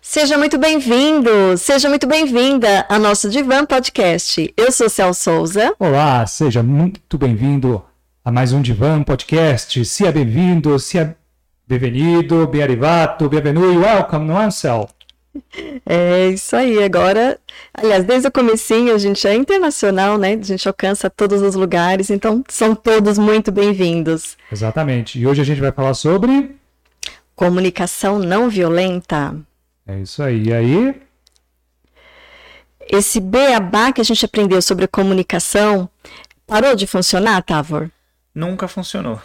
Seja muito bem-vindo, seja muito bem-vinda ao nosso Divan Podcast. Eu sou Cel Souza. Olá, seja muito bem-vindo a mais um Divan Podcast. Seja bem-vindo, seja bem-vindo, bem arrivato, bem-vindo e welcome, não é, Cel? É isso aí, agora, aliás, desde o comecinho a gente é internacional, né? A gente alcança todos os lugares, então são todos muito bem-vindos. Exatamente. E hoje a gente vai falar sobre comunicação não violenta. É isso aí. E aí? Esse beabá que a gente aprendeu sobre comunicação parou de funcionar, Tavor? Nunca funcionou.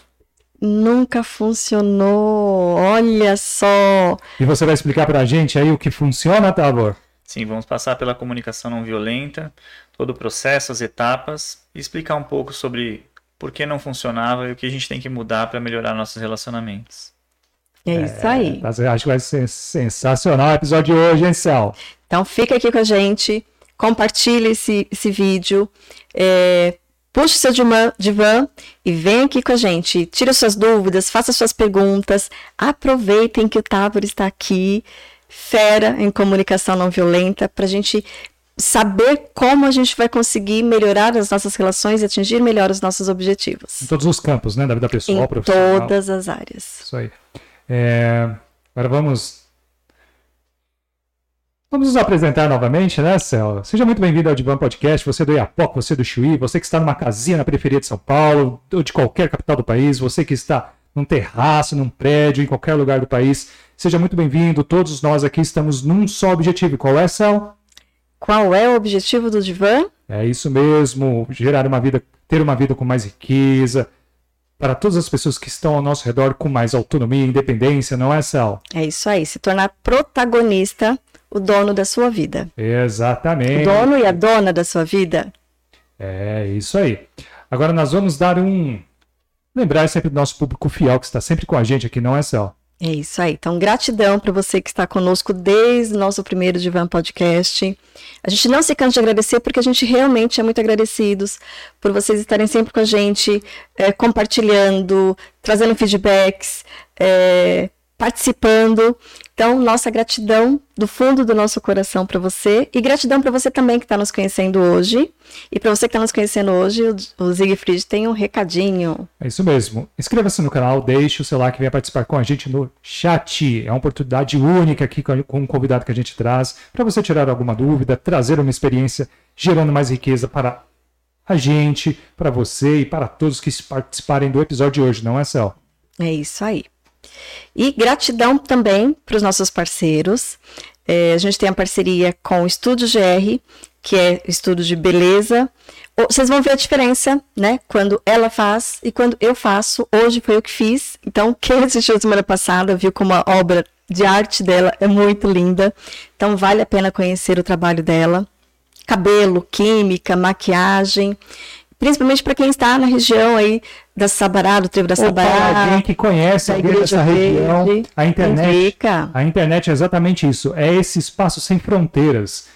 Nunca funcionou. Olha só. E você vai explicar para a gente aí o que funciona, Tavor? Sim, vamos passar pela comunicação não violenta, todo o processo, as etapas, e explicar um pouco sobre por que não funcionava e o que a gente tem que mudar para melhorar nossos relacionamentos. É isso aí. É, acho que vai ser sensacional o episódio de hoje, hein, Cel? Então fica aqui com a gente, compartilhe esse, esse vídeo, é, puxe seu divã e vem aqui com a gente. Tire suas dúvidas, faça suas perguntas, aproveitem que o Távor está aqui, fera em comunicação não violenta, para a gente saber como a gente vai conseguir melhorar as nossas relações e atingir melhor os nossos objetivos. Em todos os campos, né? Da vida pessoal, em profissional. todas as áreas. Isso aí. É, agora vamos. Vamos nos apresentar novamente, né, Céu? Seja muito bem-vindo ao Divan Podcast. Você do Iapoc, você do Chuí, você que está numa casinha na periferia de São Paulo, ou de qualquer capital do país, você que está num terraço, num prédio, em qualquer lugar do país. Seja muito bem-vindo. Todos nós aqui estamos num só objetivo. Qual é, Céu? Qual é o objetivo do Divan? É isso mesmo, gerar uma vida, ter uma vida com mais riqueza, para todas as pessoas que estão ao nosso redor com mais autonomia e independência, não é, Sal? É isso aí, se tornar protagonista, o dono da sua vida. Exatamente. O dono e a dona da sua vida. É isso aí. Agora nós vamos dar um. Lembrar sempre do nosso público fiel que está sempre com a gente aqui, não é, Sal? É isso aí. Então, gratidão para você que está conosco desde o nosso primeiro Divan Podcast. A gente não se cansa de agradecer porque a gente realmente é muito agradecidos por vocês estarem sempre com a gente, é, compartilhando, trazendo feedbacks, é, participando. Então, nossa gratidão do fundo do nosso coração para você e gratidão para você também que está nos conhecendo hoje. E para você que está nos conhecendo hoje, o Siegfried tem um recadinho. É isso mesmo. Inscreva-se no canal, deixe o seu like e venha participar com a gente no chat. É uma oportunidade única aqui com um convidado que a gente traz para você tirar alguma dúvida, trazer uma experiência gerando mais riqueza para a gente, para você e para todos que participarem do episódio de hoje, não é, Cel? É isso aí. E gratidão também para os nossos parceiros. É, a gente tem a parceria com o Estúdio GR, que é estudo de beleza. Vocês vão ver a diferença, né? Quando ela faz e quando eu faço. Hoje foi eu que fiz. Então, quem assistiu semana passada viu como a obra de arte dela é muito linda. Então, vale a pena conhecer o trabalho dela. Cabelo, química, maquiagem principalmente para quem está na região aí da Sabará, do Trevo da Sabará. alguém que conhece a dessa região, Verde, a internet. A internet é exatamente isso, é esse espaço sem fronteiras.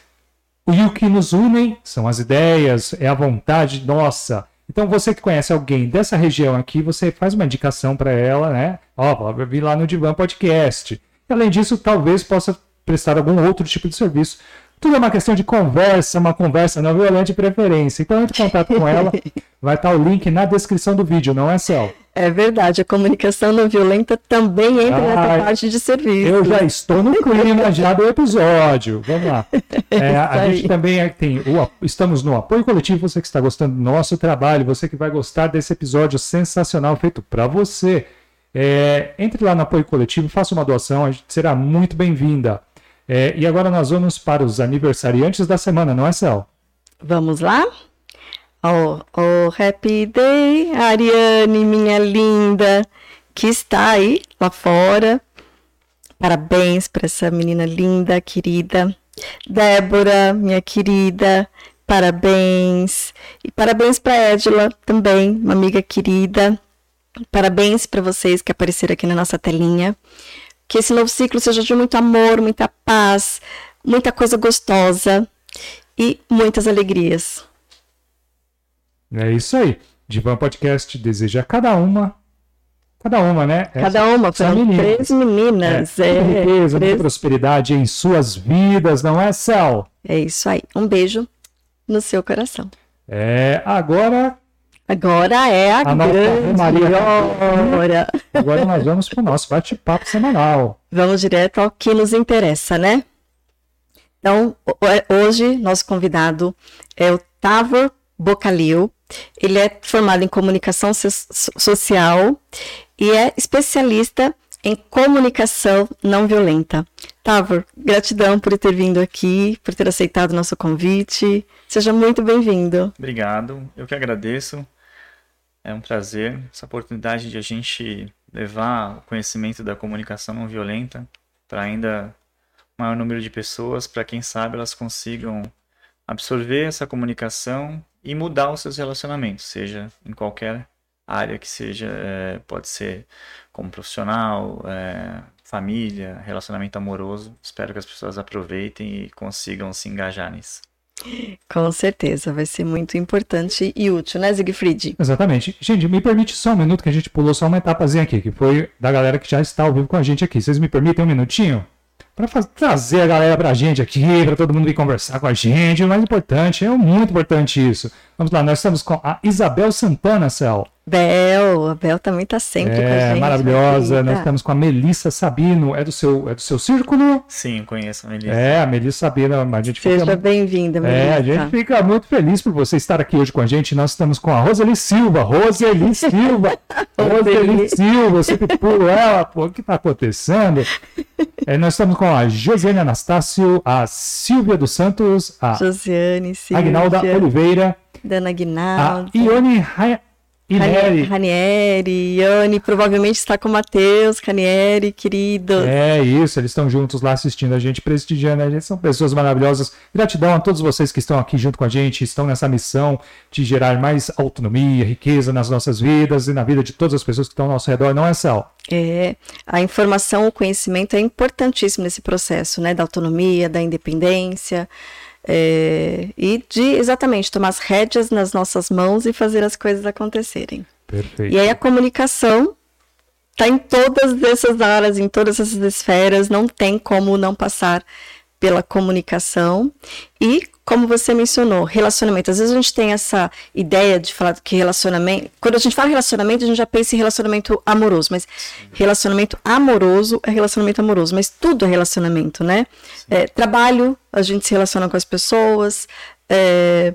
E o que nos une são as ideias, é a vontade nossa. Então você que conhece alguém dessa região aqui, você faz uma indicação para ela, né? Ó, oh, vir lá no Divan Podcast. E, além disso, talvez possa prestar algum outro tipo de serviço tudo é uma questão de conversa, uma conversa não violenta de preferência. Então, entre em contato com ela, vai estar o link na descrição do vídeo, não é, Cel? É verdade, a comunicação não violenta também entra ah, nessa parte de serviço. Eu já estou no clima já do episódio. Vamos lá. É, a gente também é, tem o, estamos no apoio coletivo. Você que está gostando do nosso trabalho, você que vai gostar desse episódio sensacional feito para você. É, entre lá no apoio coletivo, faça uma doação, a gente será muito bem-vinda. É, e agora nós vamos para os aniversariantes da semana, não é, Cel? Vamos lá? Oh, oh, happy day, Ariane, minha linda, que está aí lá fora. Parabéns para essa menina linda, querida. Débora, minha querida, parabéns. E parabéns para Edila também, uma amiga querida. Parabéns para vocês que apareceram aqui na nossa telinha. Que esse novo ciclo seja de muito amor, muita paz, muita coisa gostosa e muitas alegrias. É isso aí. Divan Podcast deseja a cada uma Cada uma, né? Cada uma, meninas. três meninas. É, é, riqueza, três... prosperidade em suas vidas, não é, Céu? É isso aí. Um beijo no seu coração. É, agora. Agora é a, a grande Maria. hora. Agora nós vamos para o nosso bate-papo semanal. Vamos direto ao que nos interessa, né? Então, hoje, nosso convidado é o Tavor Bocalil. Ele é formado em comunicação social e é especialista em comunicação não violenta. Tavor, gratidão por ter vindo aqui, por ter aceitado o nosso convite. Seja muito bem-vindo. Obrigado, eu que agradeço. É um prazer essa oportunidade de a gente levar o conhecimento da comunicação não violenta para ainda maior número de pessoas, para quem sabe elas consigam absorver essa comunicação e mudar os seus relacionamentos, seja em qualquer área que seja, é, pode ser como profissional, é, família, relacionamento amoroso. Espero que as pessoas aproveitem e consigam se engajar nisso. Com certeza, vai ser muito importante e útil, né, Siegfried? Exatamente. Gente, me permite só um minuto que a gente pulou só uma etapazinha aqui, que foi da galera que já está ao vivo com a gente aqui. Vocês me permitem um minutinho? para trazer a galera para a gente aqui, para todo mundo vir conversar com a gente. O mais importante, é muito importante isso. Vamos lá, nós estamos com a Isabel Santana, Cel. Bel, a Bel também está sempre é, com a gente. maravilhosa. Nós estamos com a Melissa Sabino. É do seu, é do seu círculo? Sim, conheço a Melissa. É, a Melissa Sabino. A gente Seja fica... bem-vinda, Melissa. É, a gente fica muito feliz por você estar aqui hoje com a gente. Nós estamos com a Roseli Silva. Roseli Silva. Roseli Silva. Você que pulou ela, pô, o que está acontecendo? É, nós estamos com a Josiane Anastácio, a Silvia dos Santos, a Josiane, Silvia. Agnalda Oliveira. Dana Aguinaldo. A Ione Ranieri. Ranieri, Yane, provavelmente está com o Matheus, Ranieri, querido. É isso, eles estão juntos lá assistindo a gente, prestigiando a gente, são pessoas maravilhosas. Gratidão a todos vocês que estão aqui junto com a gente, estão nessa missão de gerar mais autonomia, riqueza nas nossas vidas e na vida de todas as pessoas que estão ao nosso redor, não é, Sal? É, a informação, o conhecimento é importantíssimo nesse processo, né, da autonomia, da independência, é, e de exatamente tomar as rédeas nas nossas mãos e fazer as coisas acontecerem. Perfeito. E aí a comunicação está em todas essas áreas, em todas essas esferas, não tem como não passar pela comunicação e como você mencionou, relacionamento. Às vezes a gente tem essa ideia de falar que relacionamento. Quando a gente fala relacionamento, a gente já pensa em relacionamento amoroso, mas relacionamento amoroso é relacionamento amoroso, mas tudo é relacionamento, né? É, trabalho, a gente se relaciona com as pessoas. É,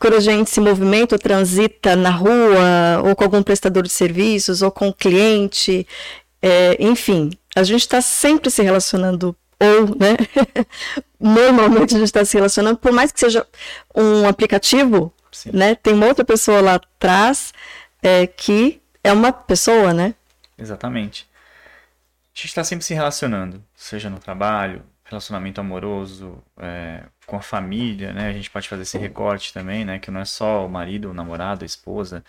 quando a gente se movimenta ou transita na rua, ou com algum prestador de serviços, ou com um cliente, é, enfim, a gente está sempre se relacionando ou, né? Normalmente a gente está se relacionando, por mais que seja um aplicativo, Sim. né? Tem uma outra pessoa lá atrás é, que é uma pessoa, né? Exatamente. A gente está sempre se relacionando, seja no trabalho, relacionamento amoroso, é, com a família, né? A gente pode fazer esse recorte também, né? Que não é só o marido, o namorado, a esposa,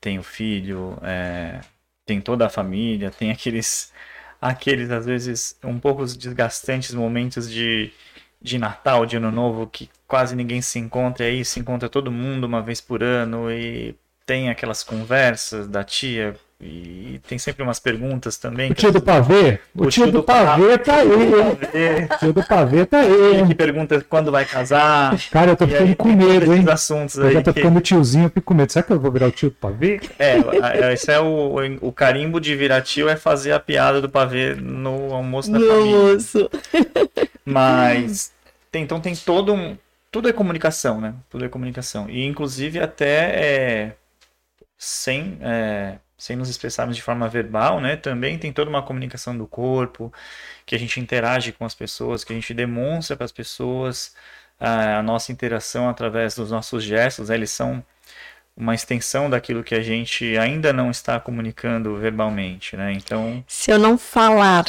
tem o filho, é, tem toda a família, tem aqueles aqueles, às vezes, um pouco desgastantes momentos de, de Natal, de Ano Novo, que quase ninguém se encontra, e aí se encontra todo mundo uma vez por ano, e tem aquelas conversas da tia e tem sempre umas perguntas também. O tio do pavê? O, o tio, tio, do, pavê, tá aí. O tio do pavê tá aí. Que pergunta quando vai casar. Cara, eu tô ficando com medo, hein? Assuntos eu já tô que... ficando tiozinho, eu fico com medo. Será que eu vou virar o tio do pavê? É, esse é o, o carimbo de virar tio é fazer a piada do pavê no almoço da no família. almoço. Mas, tem, então tem todo um... Tudo é comunicação, né? Tudo é comunicação. E, inclusive, até é, sem... É, sem nos expressarmos de forma verbal, né? Também tem toda uma comunicação do corpo, que a gente interage com as pessoas, que a gente demonstra para as pessoas a, a, nossa interação através dos nossos gestos, né? eles são uma extensão daquilo que a gente ainda não está comunicando verbalmente, né? Então, se eu não falar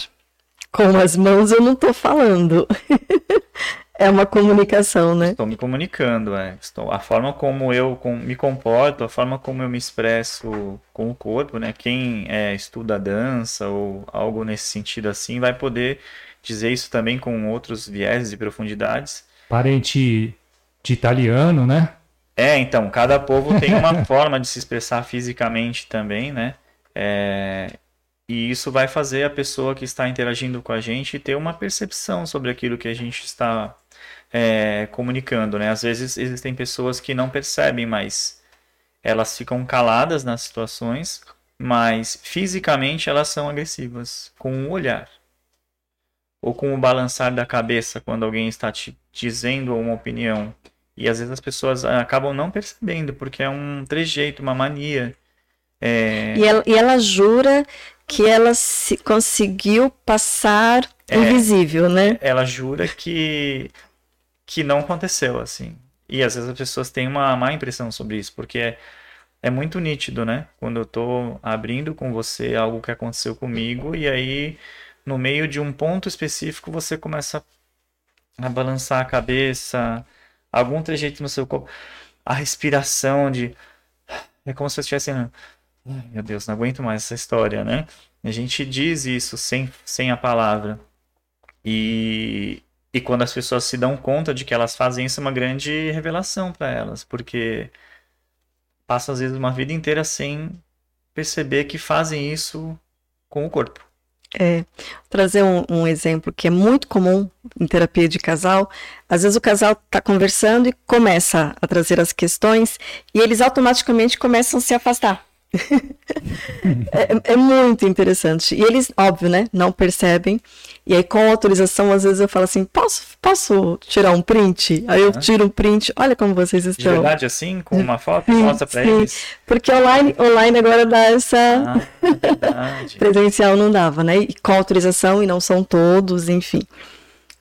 com as mãos, eu não estou falando. É uma comunicação, né? Estou me comunicando, é. Estou, a forma como eu com, me comporto, a forma como eu me expresso com o corpo, né? Quem é, estuda dança ou algo nesse sentido assim vai poder dizer isso também com outros vieses e profundidades. Parente de italiano, né? É, então, cada povo tem uma forma de se expressar fisicamente também, né? É, e isso vai fazer a pessoa que está interagindo com a gente ter uma percepção sobre aquilo que a gente está é, comunicando, né? Às vezes existem pessoas que não percebem, mas elas ficam caladas nas situações, mas fisicamente elas são agressivas com o olhar ou com o balançar da cabeça quando alguém está te dizendo uma opinião. E às vezes as pessoas acabam não percebendo, porque é um trejeito, uma mania. É... E, ela, e ela jura que ela se conseguiu passar é, invisível, né? Ela jura que, que não aconteceu, assim. E às vezes as pessoas têm uma má impressão sobre isso, porque é, é muito nítido, né? Quando eu tô abrindo com você algo que aconteceu comigo, e aí no meio de um ponto específico você começa a balançar a cabeça, algum trejeito no seu corpo, a respiração de é como se você estivesse meu Deus, não aguento mais essa história, né? A gente diz isso sem, sem a palavra. E, e quando as pessoas se dão conta de que elas fazem isso, é uma grande revelação para elas, porque passam às vezes uma vida inteira sem perceber que fazem isso com o corpo. É, trazer um, um, exemplo que é muito comum em terapia de casal. Às vezes o casal está conversando e começa a trazer as questões e eles automaticamente começam a se afastar. é, é, muito interessante. E eles, óbvio, né, não percebem. E aí, com autorização, às vezes eu falo assim: posso, posso tirar um print? Aí eu tiro um print, olha como vocês estão. De verdade, assim, com uma foto, mostra pra sim. eles. Porque online, online agora dá essa. Ah, Presencial não dava, né? E com autorização, e não são todos, enfim.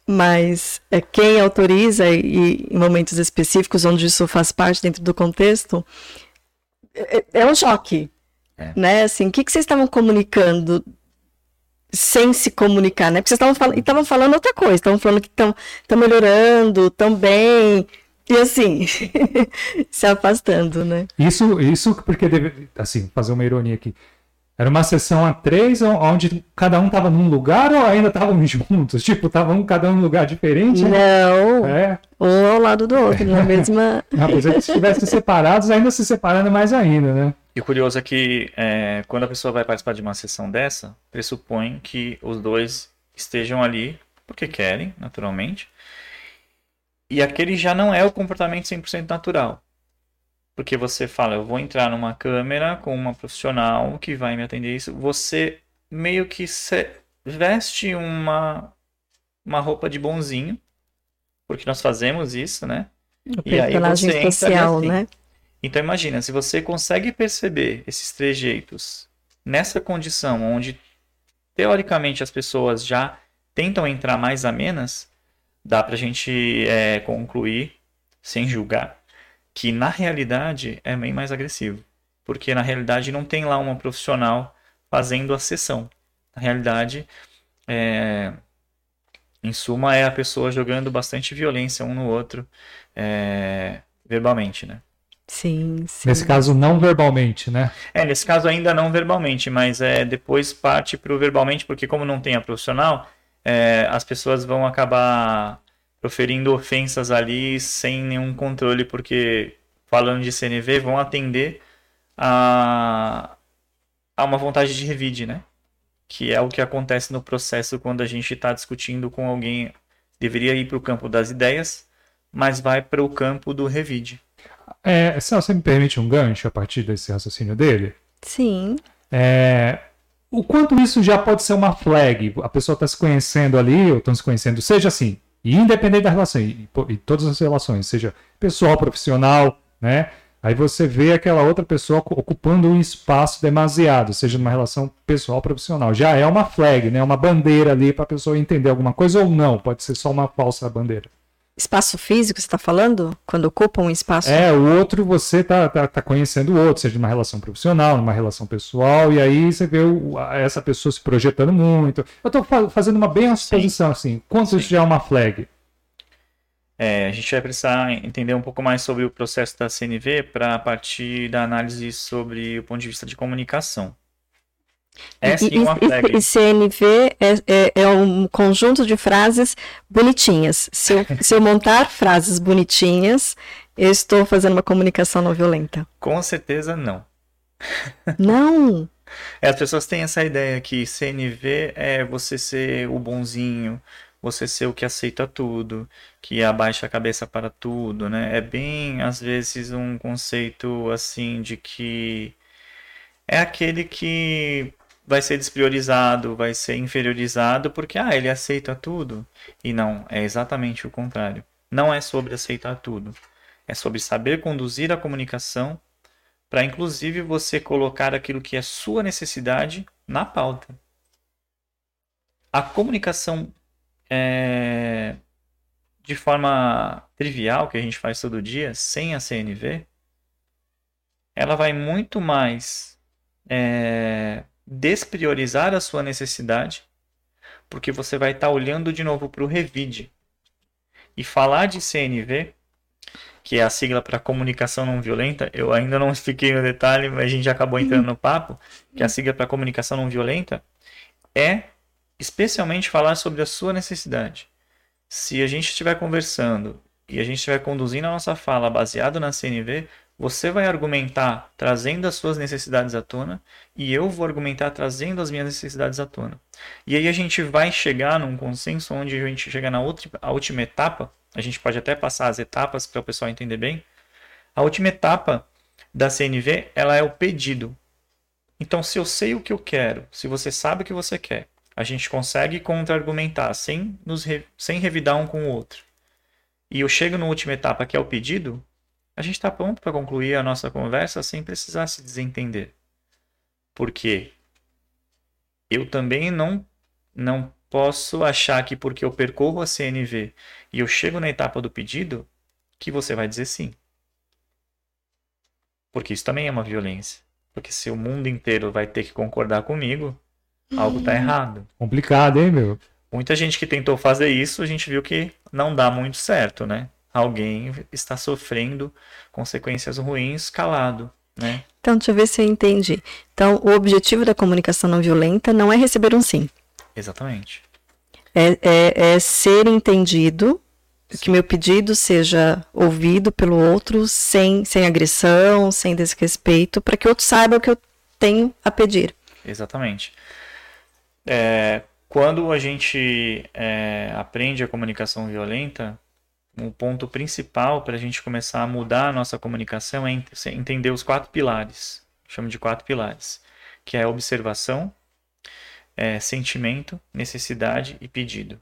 Mas é, quem autoriza, e, e em momentos específicos onde isso faz parte dentro do contexto, é, é um choque. É. Né? Assim, o que, que vocês estavam comunicando sem se comunicar, né? Porque vocês estavam fal falando outra coisa, estavam falando que estão melhorando, estão bem, e assim, se afastando, né? Isso, isso porque deve, assim, fazer uma ironia aqui. Era uma sessão a três, onde cada um estava num lugar ou ainda estavam juntos? Tipo, estavam cada um num lugar diferente? Não. É. Um ao lado do outro, na mesma. Apesar que se estivessem separados, ainda se separando mais ainda, né? E o curioso é que é, quando a pessoa vai participar de uma sessão dessa, pressupõe que os dois estejam ali porque querem, naturalmente. E aquele já não é o comportamento 100% natural. Porque você fala, eu vou entrar numa câmera com uma profissional que vai me atender isso. Você meio que veste uma, uma roupa de bonzinho, porque nós fazemos isso, né? O e aí você social, assim. né? Então imagina, se você consegue perceber esses trejeitos nessa condição onde teoricamente as pessoas já tentam entrar mais amenas, dá pra gente é, concluir, sem julgar, que na realidade é bem mais agressivo. Porque na realidade não tem lá uma profissional fazendo a sessão. Na realidade, é... em suma, é a pessoa jogando bastante violência um no outro, é... verbalmente, né? Sim, sim. Nesse caso, não verbalmente, né? É, nesse caso ainda não verbalmente, mas é depois parte para o verbalmente, porque como não tem a profissional, é, as pessoas vão acabar proferindo ofensas ali sem nenhum controle, porque falando de CNV vão atender a, a uma vontade de revide, né? Que é o que acontece no processo quando a gente está discutindo com alguém. Deveria ir para o campo das ideias, mas vai para o campo do revide. É, se você me permite um gancho a partir desse raciocínio dele? Sim. É, o quanto isso já pode ser uma flag? A pessoa está se conhecendo ali, ou estão se conhecendo, seja assim, e independente da relação, e, e, todas as relações, seja pessoal, profissional, né? Aí você vê aquela outra pessoa ocupando um espaço demasiado, seja numa relação pessoal profissional. Já é uma flag, né? Uma bandeira ali para a pessoa entender alguma coisa ou não. Pode ser só uma falsa bandeira. Espaço físico, você está falando? Quando ocupa um espaço? É, o outro você tá, tá, tá, conhecendo o outro, seja numa relação profissional, numa relação pessoal, e aí você vê o, essa pessoa se projetando muito. Eu estou fazendo uma bem exposição, assim. Quanto Sim. isso já é uma flag? É, a gente vai precisar entender um pouco mais sobre o processo da CNV para partir da análise sobre o ponto de vista de comunicação. É sim uma flag. E CNV é, é, é, um conjunto de frases bonitinhas. Se eu, se eu montar frases bonitinhas, eu estou fazendo uma comunicação não violenta. Com certeza não. Não? É, as pessoas têm essa ideia que CNV é você ser o bonzinho, você ser o que aceita tudo, que abaixa a cabeça para tudo, né? É bem, às vezes, um conceito assim de que é aquele que vai ser despriorizado, vai ser inferiorizado porque ah, ele aceita tudo. E não, é exatamente o contrário. Não é sobre aceitar tudo. É sobre saber conduzir a comunicação para inclusive você colocar aquilo que é sua necessidade na pauta. A comunicação é, de forma trivial, que a gente faz todo dia, sem a CNV, ela vai muito mais é, despriorizar a sua necessidade, porque você vai estar tá olhando de novo para o Revide. E falar de CNV, que é a sigla para comunicação não violenta, eu ainda não expliquei no detalhe, mas a gente já acabou entrando no papo, que a sigla para comunicação não violenta é especialmente falar sobre a sua necessidade. Se a gente estiver conversando e a gente estiver conduzindo a nossa fala baseado na CNV, você vai argumentar trazendo as suas necessidades à tona e eu vou argumentar trazendo as minhas necessidades à tona. E aí a gente vai chegar num consenso onde a gente chega na outra, a última etapa, a gente pode até passar as etapas para o pessoal entender bem. A última etapa da CNV, ela é o pedido. Então, se eu sei o que eu quero, se você sabe o que você quer, a gente consegue contra-argumentar sem, re... sem revidar um com o outro. E eu chego na última etapa, que é o pedido, a gente está pronto para concluir a nossa conversa sem precisar se desentender. Porque eu também não, não posso achar que porque eu percorro a CNV e eu chego na etapa do pedido, que você vai dizer sim. Porque isso também é uma violência. Porque se o mundo inteiro vai ter que concordar comigo, algo tá errado. Complicado, hein, meu? Muita gente que tentou fazer isso, a gente viu que não dá muito certo, né? Alguém está sofrendo consequências ruins calado, né? Então, deixa eu ver se eu entendi. Então, o objetivo da comunicação não violenta não é receber um sim. Exatamente. É, é, é ser entendido, sim. que meu pedido seja ouvido pelo outro sem, sem agressão, sem desrespeito, para que o outro saiba o que eu tenho a pedir. Exatamente. É, quando a gente é, aprende a comunicação violenta, o ponto principal para a gente começar a mudar a nossa comunicação é entender os quatro pilares. Chamo de quatro pilares, que é observação, é, sentimento, necessidade e pedido.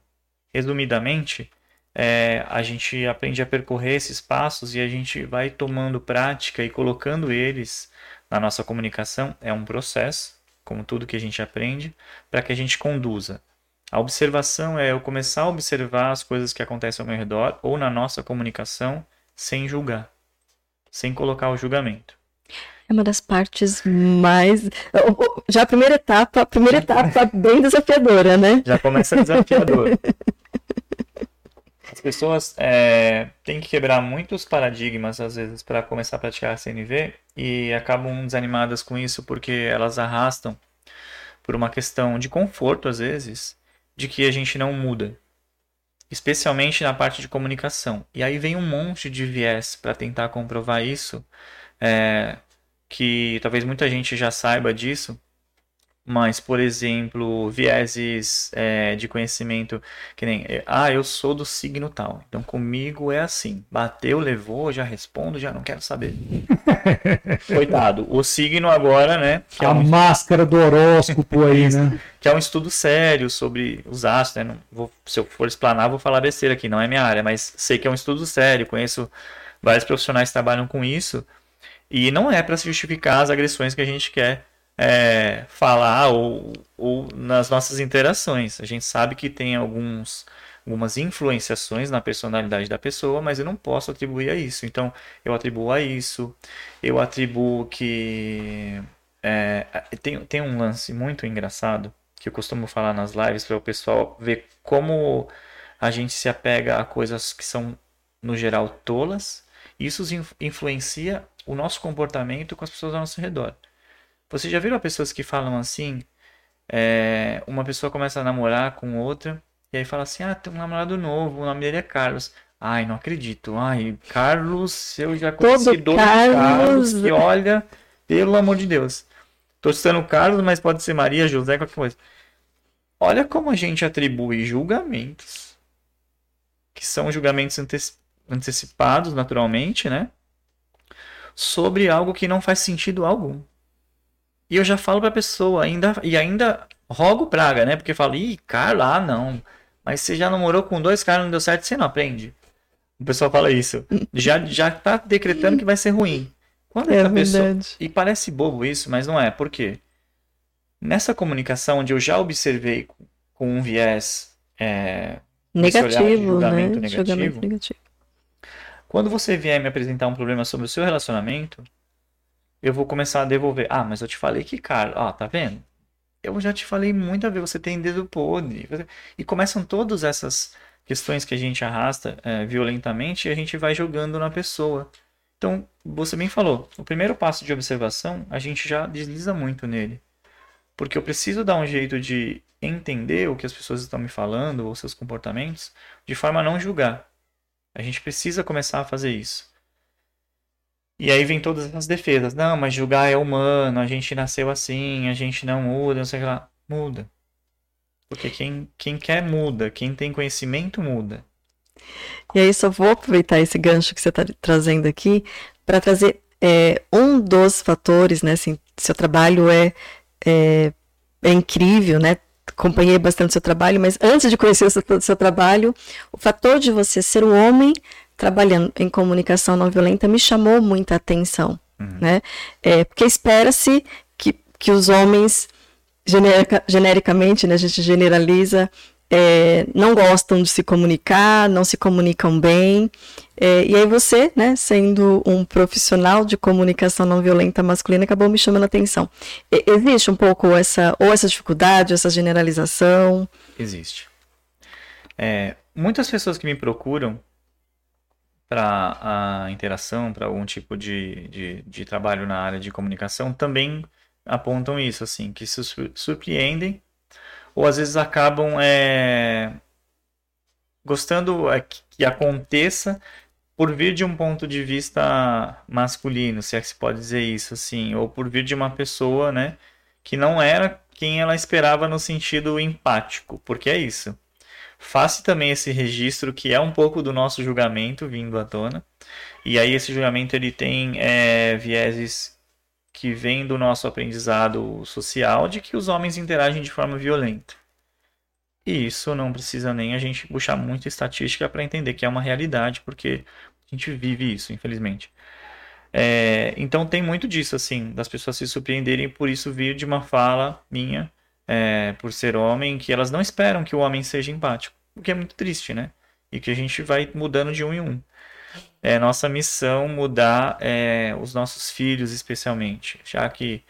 Resumidamente, é, a gente aprende a percorrer esses passos e a gente vai tomando prática e colocando eles na nossa comunicação. É um processo como tudo que a gente aprende, para que a gente conduza. A observação é eu começar a observar as coisas que acontecem ao meu redor ou na nossa comunicação sem julgar, sem colocar o julgamento. É uma das partes mais. Já a primeira etapa, a primeira etapa bem desafiadora, né? Já começa desafiador. As pessoas é, têm que quebrar muitos paradigmas, às vezes, para começar a praticar a CNV e acabam desanimadas com isso porque elas arrastam por uma questão de conforto, às vezes, de que a gente não muda. Especialmente na parte de comunicação. E aí vem um monte de viés para tentar comprovar isso, é, que talvez muita gente já saiba disso, mas, por exemplo, vieses é, de conhecimento que nem, é, ah, eu sou do signo tal, então comigo é assim, bateu, levou, já respondo, já não quero saber. Coitado, o signo agora, né? a é um... máscara do horóscopo aí, né? Que é um estudo sério sobre os astros, né? Não vou, se eu for explanar, vou falar besteira aqui, não é minha área, mas sei que é um estudo sério, conheço vários profissionais que trabalham com isso, e não é para se justificar as agressões que a gente quer é, falar ou, ou nas nossas interações. A gente sabe que tem alguns algumas influenciações na personalidade da pessoa, mas eu não posso atribuir a isso. Então, eu atribuo a isso, eu atribuo que. É, tem, tem um lance muito engraçado que eu costumo falar nas lives para o pessoal ver como a gente se apega a coisas que são, no geral, tolas. Isso influencia o nosso comportamento com as pessoas ao nosso redor. Você já viram pessoas que falam assim? É, uma pessoa começa a namorar com outra e aí fala assim: Ah, tem um namorado novo, o nome dele é Carlos. Ai, não acredito. Ai, Carlos, eu já conheci Todo dois Carlos. Carlos que olha, pelo amor de Deus. Tô citando Carlos, mas pode ser Maria, José, qualquer coisa. Olha como a gente atribui julgamentos, que são julgamentos antecipados naturalmente, né? Sobre algo que não faz sentido algum. E eu já falo pra pessoa, ainda, e ainda rogo praga, né? Porque eu falo, ih, Carlos, ah, não. Mas você já namorou com dois caras, não deu certo, você não aprende. O pessoal fala isso. Já, já tá decretando que vai ser ruim. Quando é pessoa... E parece bobo isso, mas não é. Por quê? Nessa comunicação onde eu já observei com um viés é, negativo, né? Negativo, julgamento negativo. Quando você vier me apresentar um problema sobre o seu relacionamento, eu vou começar a devolver. Ah, mas eu te falei que, cara, ó, tá vendo? Eu já te falei muita vez, você tem dedo podre. E começam todas essas questões que a gente arrasta é, violentamente e a gente vai jogando na pessoa. Então, você bem falou, o primeiro passo de observação, a gente já desliza muito nele. Porque eu preciso dar um jeito de entender o que as pessoas estão me falando ou seus comportamentos de forma a não julgar. A gente precisa começar a fazer isso. E aí vem todas essas defesas. Não, mas julgar é humano, a gente nasceu assim, a gente não muda, não sei lá. Muda. Porque quem, quem quer muda, quem tem conhecimento muda. E aí só vou aproveitar esse gancho que você está trazendo aqui para trazer é, um dos fatores, né? Assim, seu trabalho é, é, é incrível, né? Acompanhei bastante seu trabalho, mas antes de conhecer o seu, seu trabalho, o fator de você ser um homem trabalhando em comunicação não violenta me chamou muita atenção, uhum. né? É, porque espera-se que, que os homens generica, genericamente, né, a gente generaliza, é, não gostam de se comunicar, não se comunicam bem. É, e aí você, né, sendo um profissional de comunicação não violenta masculina, acabou me chamando a atenção. E, existe um pouco essa, ou essa dificuldade, essa generalização? Existe. É, muitas pessoas que me procuram para a interação, para algum tipo de, de, de trabalho na área de comunicação, também apontam isso, assim, que se surpreendem ou às vezes acabam é, gostando é, que aconteça por vir de um ponto de vista masculino, se é que se pode dizer isso, assim, ou por vir de uma pessoa, né, que não era quem ela esperava no sentido empático, porque é isso. Faça também esse registro que é um pouco do nosso julgamento vindo à tona, e aí esse julgamento ele tem é, vieses que vem do nosso aprendizado social de que os homens interagem de forma violenta. E isso não precisa nem a gente puxar muita estatística para entender que é uma realidade, porque a gente vive isso, infelizmente. É, então tem muito disso, assim, das pessoas se surpreenderem por isso vir de uma fala minha, é, por ser homem, que elas não esperam que o homem seja empático, o que é muito triste, né? E que a gente vai mudando de um em um é nossa missão mudar é, os nossos filhos, especialmente. Já que.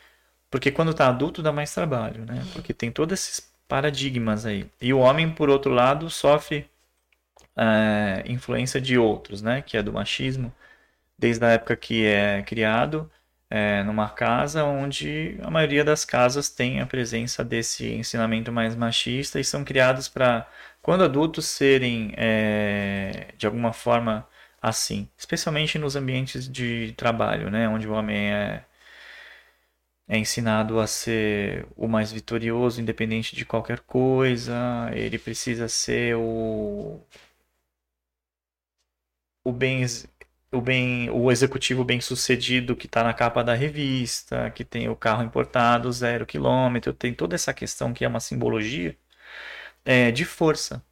Porque quando está adulto dá mais trabalho, né? Porque tem todos esses paradigmas aí. E o homem, por outro lado, sofre é, influência de outros, né? Que é do machismo, desde a época que é criado é, numa casa onde a maioria das casas tem a presença desse ensinamento mais machista e são criados para, quando adultos, serem é, de alguma forma assim, especialmente nos ambientes de trabalho, né, onde o homem é é ensinado a ser o mais vitorioso, independente de qualquer coisa. Ele precisa ser o o bem o bem o executivo bem sucedido que está na capa da revista, que tem o carro importado zero quilômetro, tem toda essa questão que é uma simbologia é, de força.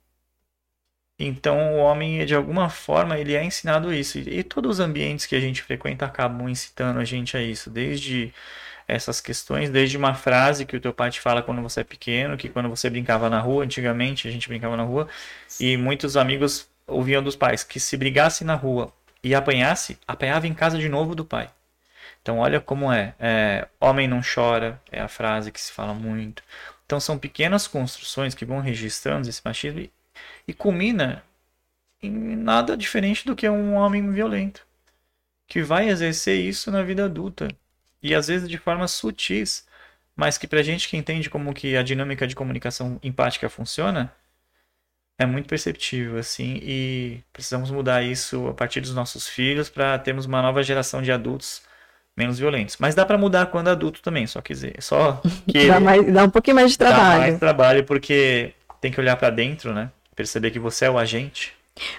Então o homem, de alguma forma, ele é ensinado isso. E, todos os ambientes que a gente frequenta acabam incitando a gente a isso. Desde essas questões, desde uma frase que o teu pai te fala quando você é pequeno, que quando você brincava na rua, antigamente a gente brincava na rua, e muitos amigos ouviam dos pais que se brigasse na rua e apanhasse, apanhava em casa de novo do pai. Então olha como é. é homem não chora, é a frase que se fala muito. Então são pequenas construções que vão registrando esse machismo e culmina em nada diferente do que um homem violento que vai exercer isso na vida adulta e às vezes de formas sutis, mas que pra gente que entende como que a dinâmica de comunicação empática funciona, é muito perceptível assim e precisamos mudar isso a partir dos nossos filhos para termos uma nova geração de adultos menos violentos. Mas dá para mudar quando adulto também, só quiser. Só que dá, mais, dá um pouquinho mais de trabalho. Dá mais trabalho porque tem que olhar para dentro, né? Perceber que você é o agente.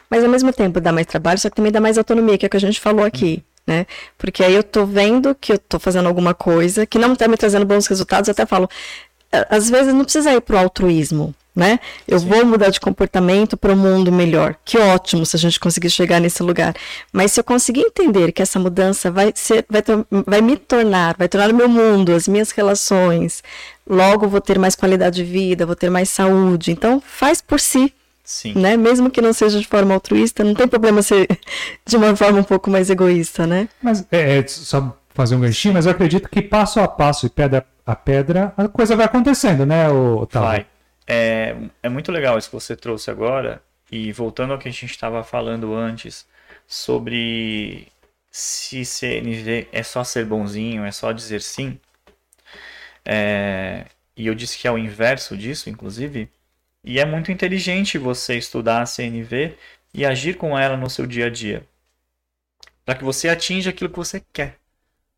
Mas ao mesmo tempo dá mais trabalho, só que também dá mais autonomia, que é o que a gente falou aqui. Hum. Né? Porque aí eu tô vendo que eu tô fazendo alguma coisa que não tá me trazendo bons resultados, eu até falo, às vezes não precisa ir pro altruísmo, né? Eu Sim. vou mudar de comportamento para um mundo melhor. Que ótimo se a gente conseguir chegar nesse lugar. Mas se eu conseguir entender que essa mudança vai ser, vai, vai me tornar, vai tornar o meu mundo, as minhas relações, logo vou ter mais qualidade de vida, vou ter mais saúde. Então, faz por si. Sim. Né? Mesmo que não seja de forma altruísta, não tem problema ser de uma forma um pouco mais egoísta, né? Mas é, é só fazer um ganchinho, mas eu acredito que passo a passo e pedra a pedra, a coisa vai acontecendo, né, o Vai. É, é muito legal isso que você trouxe agora. E voltando ao que a gente estava falando antes sobre se CNV é só ser bonzinho, é só dizer sim. É, e eu disse que é o inverso disso, inclusive. E é muito inteligente você estudar a CNV e agir com ela no seu dia a dia. Para que você atinja aquilo que você quer.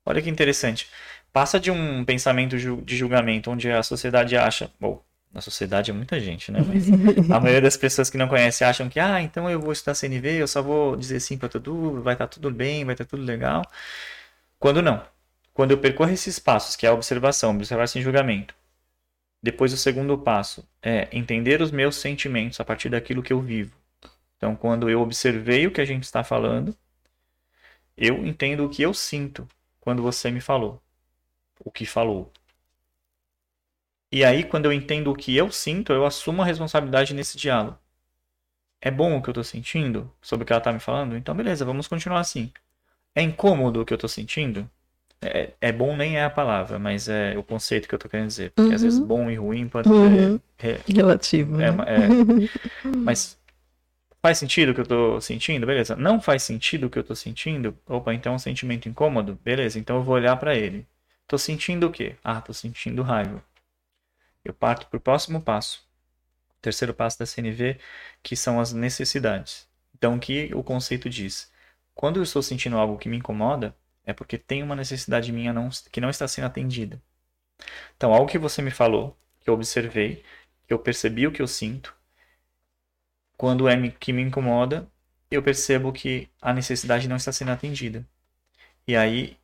Olha que interessante. Passa de um pensamento de julgamento onde a sociedade acha, bom, na sociedade é muita gente, né? Mas a maioria das pessoas que não conhecem acham que, ah, então eu vou estudar CNV, eu só vou dizer sim para tudo, vai estar tá tudo bem, vai estar tá tudo legal. Quando não. Quando eu percorro esses passos, que é a observação, observar sem julgamento. Depois o segundo passo é entender os meus sentimentos a partir daquilo que eu vivo. Então, quando eu observei o que a gente está falando, eu entendo o que eu sinto quando você me falou, o que falou. E aí, quando eu entendo o que eu sinto, eu assumo a responsabilidade nesse diálogo. É bom o que eu tô sentindo sobre o que ela tá me falando? Então, beleza, vamos continuar assim. É incômodo o que eu tô sentindo? É, é bom nem é a palavra, mas é o conceito que eu tô querendo dizer. Porque uhum. às vezes bom e ruim pode uhum. ser. É, Relativo. É, né? é, mas faz sentido o que eu tô sentindo? Beleza. Não faz sentido o que eu tô sentindo? Opa, então é um sentimento incômodo? Beleza, então eu vou olhar para ele. Tô sentindo o quê? Ah, tô sentindo raiva eu parto para o próximo passo. O terceiro passo da CNV, que são as necessidades. Então, o que o conceito diz? Quando eu estou sentindo algo que me incomoda, é porque tem uma necessidade minha não, que não está sendo atendida. Então, algo que você me falou, que eu observei, que eu percebi o que eu sinto, quando é que me incomoda, eu percebo que a necessidade não está sendo atendida. E aí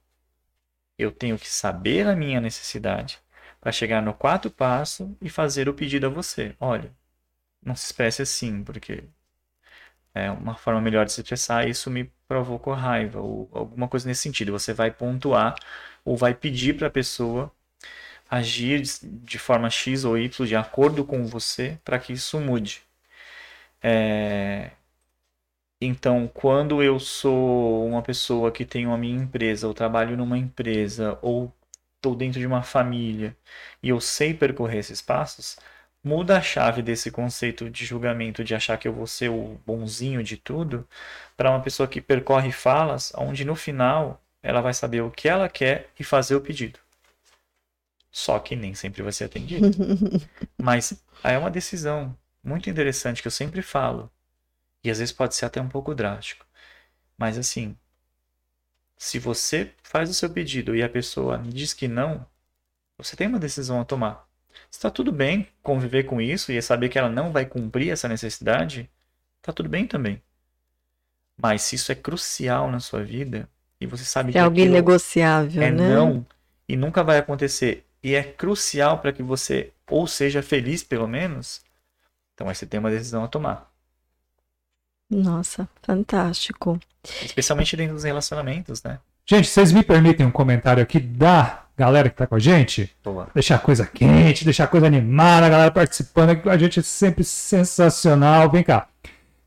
eu tenho que saber a minha necessidade, para chegar no quarto passo e fazer o pedido a você. Olha, não se expresse assim, porque é uma forma melhor de se expressar, isso me provocou raiva, ou alguma coisa nesse sentido. Você vai pontuar ou vai pedir para a pessoa agir de forma X ou Y de acordo com você para que isso mude. É... Então, quando eu sou uma pessoa que tem a minha empresa, ou trabalho numa empresa, ou estou dentro de uma família e eu sei percorrer esses passos, muda a chave desse conceito de julgamento de achar que eu vou ser o bonzinho de tudo para uma pessoa que percorre falas, onde no final ela vai saber o que ela quer e fazer o pedido. Só que nem sempre vai ser atendido. Mas é uma decisão muito interessante que eu sempre falo. E às vezes pode ser até um pouco drástico. Mas assim, se você faz o seu pedido e a pessoa diz que não, você tem uma decisão a tomar. Está tudo bem conviver com isso e saber que ela não vai cumprir essa necessidade, está tudo bem também. Mas se isso é crucial na sua vida e você sabe é que é algo negociável, é né? não e nunca vai acontecer e é crucial para que você ou seja feliz pelo menos, então aí você tem uma decisão a tomar. Nossa, fantástico. Especialmente dentro dos relacionamentos, né? Gente, vocês me permitem um comentário aqui da galera que tá com a gente? Boa. Deixar a coisa quente, deixar a coisa animada, a galera participando, a gente é sempre sensacional. Vem cá.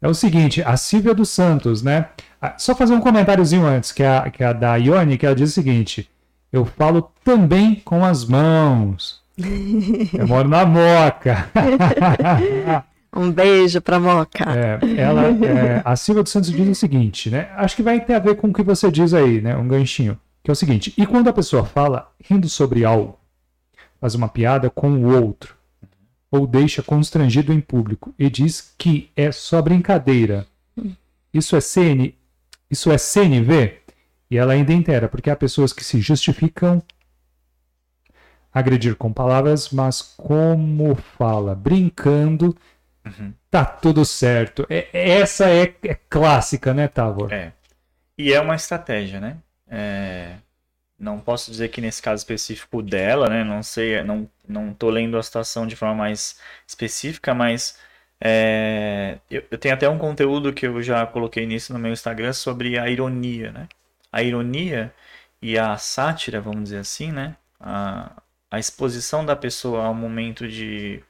É o seguinte, a Silvia dos Santos, né? Ah, só fazer um comentáriozinho antes, que é a, que é a da Ione, que ela diz o seguinte: eu falo também com as mãos. Eu moro na Moca. Um beijo para Moca. É, ela, é, a Silvia dos Santos diz o seguinte, né? Acho que vai ter a ver com o que você diz aí, né? Um ganchinho. Que é o seguinte: e quando a pessoa fala rindo sobre algo, faz uma piada com o outro, ou deixa constrangido em público e diz que é só brincadeira, isso é CN, isso é CNV? E ela ainda inteira, porque há pessoas que se justificam agredir com palavras, mas como fala, brincando, uhum. tá tudo certo. É, essa é, é, clássica, né, Tavor? É. E é uma estratégia, né? É... Não posso dizer que nesse caso específico dela, né? Não sei, não, não tô lendo a situação de forma mais específica, mas é... eu, eu tenho até um conteúdo que eu já coloquei nisso no meu Instagram sobre a ironia, né? A ironia e a sátira, vamos dizer assim, né? A, a exposição da pessoa ao momento de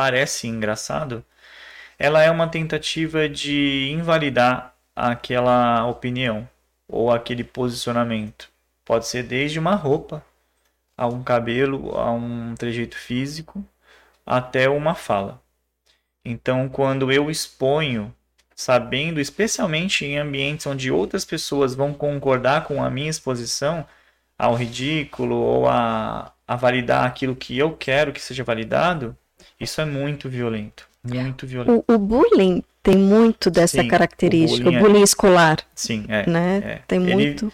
parece engraçado, ela é uma tentativa de invalidar aquela opinião ou aquele posicionamento. Pode ser desde uma roupa, a um cabelo, a um trejeito físico, até uma fala. Então, quando eu exponho, sabendo, especialmente em ambientes onde outras pessoas vão concordar com a minha exposição ao ridículo ou a, a validar aquilo que eu quero que seja validado, isso é muito violento. Muito violento. O, o bullying tem muito dessa Sim, característica, o bullying, o bullying é... escolar. Sim, é. Né? é. Tem ele, muito.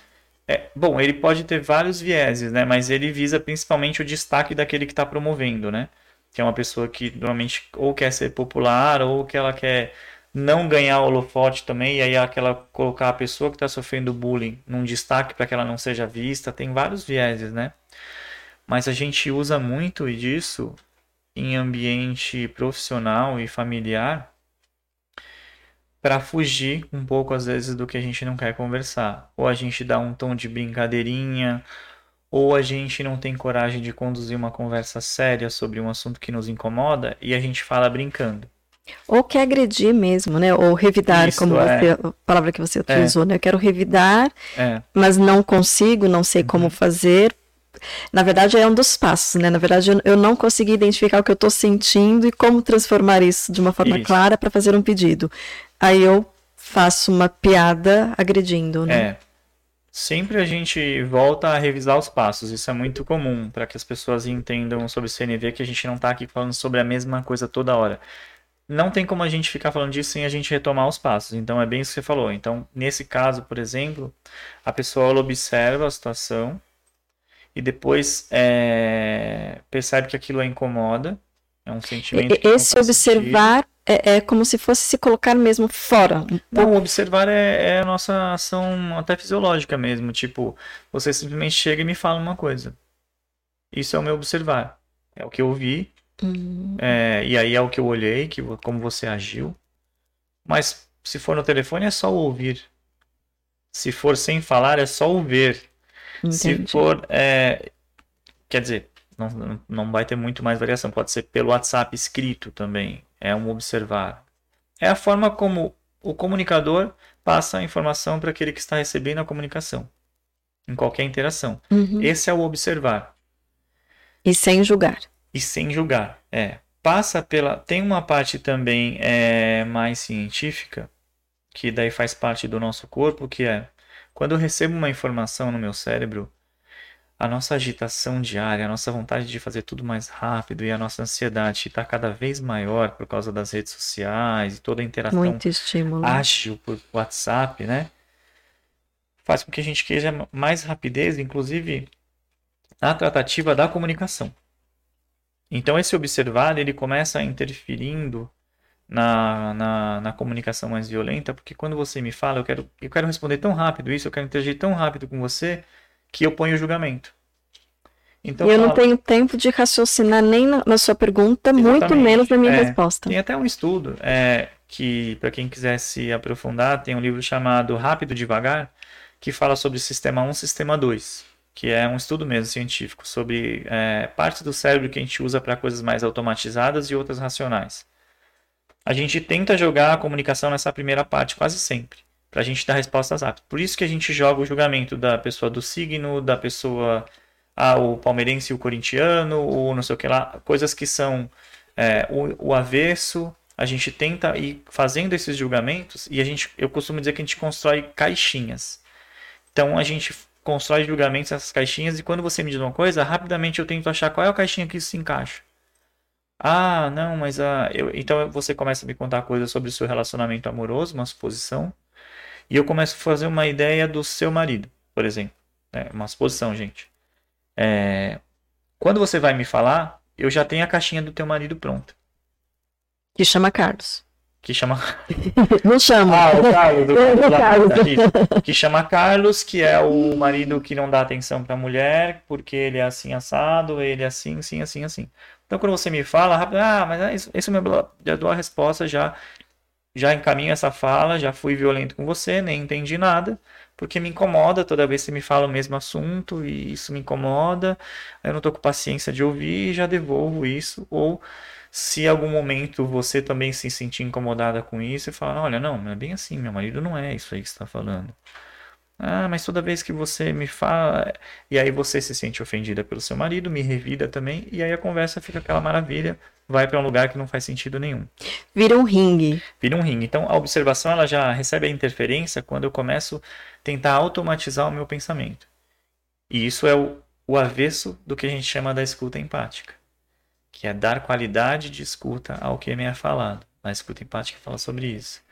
É, bom, ele pode ter vários vieses, né? Mas ele visa principalmente o destaque daquele que está promovendo, né? Que é uma pessoa que normalmente ou quer ser popular ou que ela quer não ganhar o holofote também, e aí aquela colocar a pessoa que está sofrendo bullying num destaque para que ela não seja vista. Tem vários vieses, né? mas a gente usa muito disso em ambiente profissional e familiar para fugir um pouco às vezes do que a gente não quer conversar. Ou a gente dá um tom de brincadeirinha, ou a gente não tem coragem de conduzir uma conversa séria sobre um assunto que nos incomoda e a gente fala brincando. Ou quer agredir mesmo, né? Ou revidar, Isso, como é. você, a palavra que você utilizou, é. né? Eu quero revidar, é. mas não consigo, não sei uhum. como fazer, na verdade, é um dos passos, né? Na verdade, eu não consegui identificar o que eu estou sentindo e como transformar isso de uma forma isso. clara para fazer um pedido. Aí eu faço uma piada agredindo, né? É. Sempre a gente volta a revisar os passos. Isso é muito comum para que as pessoas entendam sobre o CNV que a gente não está aqui falando sobre a mesma coisa toda hora. Não tem como a gente ficar falando disso sem a gente retomar os passos. Então é bem isso que você falou. Então, nesse caso, por exemplo, a pessoa observa a situação, e depois é, percebe que aquilo a incomoda. É um sentimento. Esse observar é, é, como se fosse se colocar mesmo fora. Um Não, observar é, é, a nossa ação até fisiológica mesmo. Tipo, você simplesmente chega e me fala uma coisa. Isso é o meu observar. É o que eu vi. Uhum. É, e aí é o que eu olhei, que, como você agiu. Mas se for no telefone é só ouvir. Se for sem falar é só ouvir. Entendi. Se for. É, quer dizer, não, não vai ter muito mais variação. Pode ser pelo WhatsApp escrito também. É um observar. É a forma como o comunicador passa a informação para aquele que está recebendo a comunicação. Em qualquer interação. Uhum. Esse é o observar. E sem julgar. E sem julgar, é. Passa pela. Tem uma parte também é, mais científica, que daí faz parte do nosso corpo, que é quando eu recebo uma informação no meu cérebro, a nossa agitação diária, a nossa vontade de fazer tudo mais rápido e a nossa ansiedade está cada vez maior por causa das redes sociais e toda a interação Muito estímulo. ágil por WhatsApp, né? Faz com que a gente queira mais rapidez, inclusive na tratativa da comunicação. Então esse observar ele começa interferindo na, na, na, comunicação mais violenta, porque quando você me fala, eu quero, eu quero responder tão rápido isso, eu quero interagir tão rápido com você, que eu ponho o julgamento. Então, e eu fala... não tenho tempo de raciocinar nem na, na sua pergunta, Exatamente. muito menos na minha é, resposta. Tem até um estudo é, que, para quem quiser se aprofundar, tem um livro chamado Rápido Devagar, que fala sobre sistema 1 sistema 2, que é um estudo mesmo científico sobre é, partes do cérebro que a gente usa para coisas mais automatizadas e outras racionais a gente tenta jogar a comunicação nessa primeira parte quase sempre, para a gente dar respostas rápidas. Por isso que a gente joga o julgamento da pessoa do signo, da pessoa, ah, o palmeirense o corintiano, ou não sei o que lá, coisas que são é, o, o avesso. A gente tenta ir fazendo esses julgamentos e a gente, eu costumo dizer que a gente constrói caixinhas. Então a gente constrói julgamentos nessas caixinhas e quando você me diz uma coisa, rapidamente eu tento achar qual é a caixinha que isso se encaixa. Ah, não, mas ah, eu... então você começa a me contar coisas sobre o seu relacionamento amoroso, uma suposição, e eu começo a fazer uma ideia do seu marido. por exemplo. É uma suposição, gente. É, quando você vai me falar, eu já tenho a caixinha do teu marido pronta. Que chama Carlos. Que chama. Não chama. Ah, o Carlos. Do... É, Carlos. Que chama Carlos, que é o marido que não dá atenção pra mulher, porque ele é assim assado, ele é assim, assim, assim, assim. Então quando você me fala, ah, mas é isso, isso meu, já dou a resposta, já, já encaminho essa fala, já fui violento com você, nem entendi nada porque me incomoda toda vez que você me fala o mesmo assunto e isso me incomoda. Eu não estou com paciência de ouvir e já devolvo isso. Ou se em algum momento você também se sentir incomodada com isso e falar, olha, não, não é bem assim, meu marido não é isso aí que está falando. Ah, mas toda vez que você me fala, e aí você se sente ofendida pelo seu marido, me revida também, e aí a conversa fica aquela maravilha, vai para um lugar que não faz sentido nenhum. Vira um ringue. Vira um ringue. Então a observação ela já recebe a interferência quando eu começo a tentar automatizar o meu pensamento. E isso é o, o avesso do que a gente chama da escuta empática, que é dar qualidade de escuta ao que me é falado. A escuta empática fala sobre isso.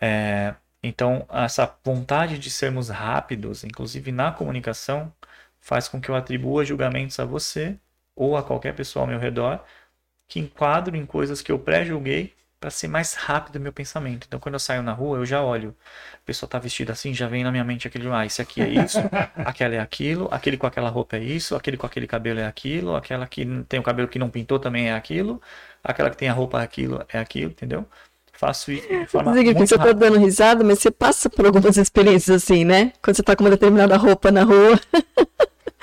É, então, essa vontade de sermos rápidos, inclusive na comunicação, faz com que eu atribua julgamentos a você ou a qualquer pessoa ao meu redor que enquadro em coisas que eu pré-julguei para ser mais rápido o meu pensamento. Então, quando eu saio na rua, eu já olho. A pessoa tá vestida assim, já vem na minha mente aquele, ah, esse aqui é isso, aquela é aquilo, aquele com aquela roupa é isso, aquele com aquele cabelo é aquilo, aquela que tem o cabelo que não pintou também é aquilo, aquela que tem a roupa é aquilo é aquilo, entendeu? Faço isso de forma que você está dando risada, mas você passa por algumas experiências assim, né? Quando você está com uma determinada roupa na rua.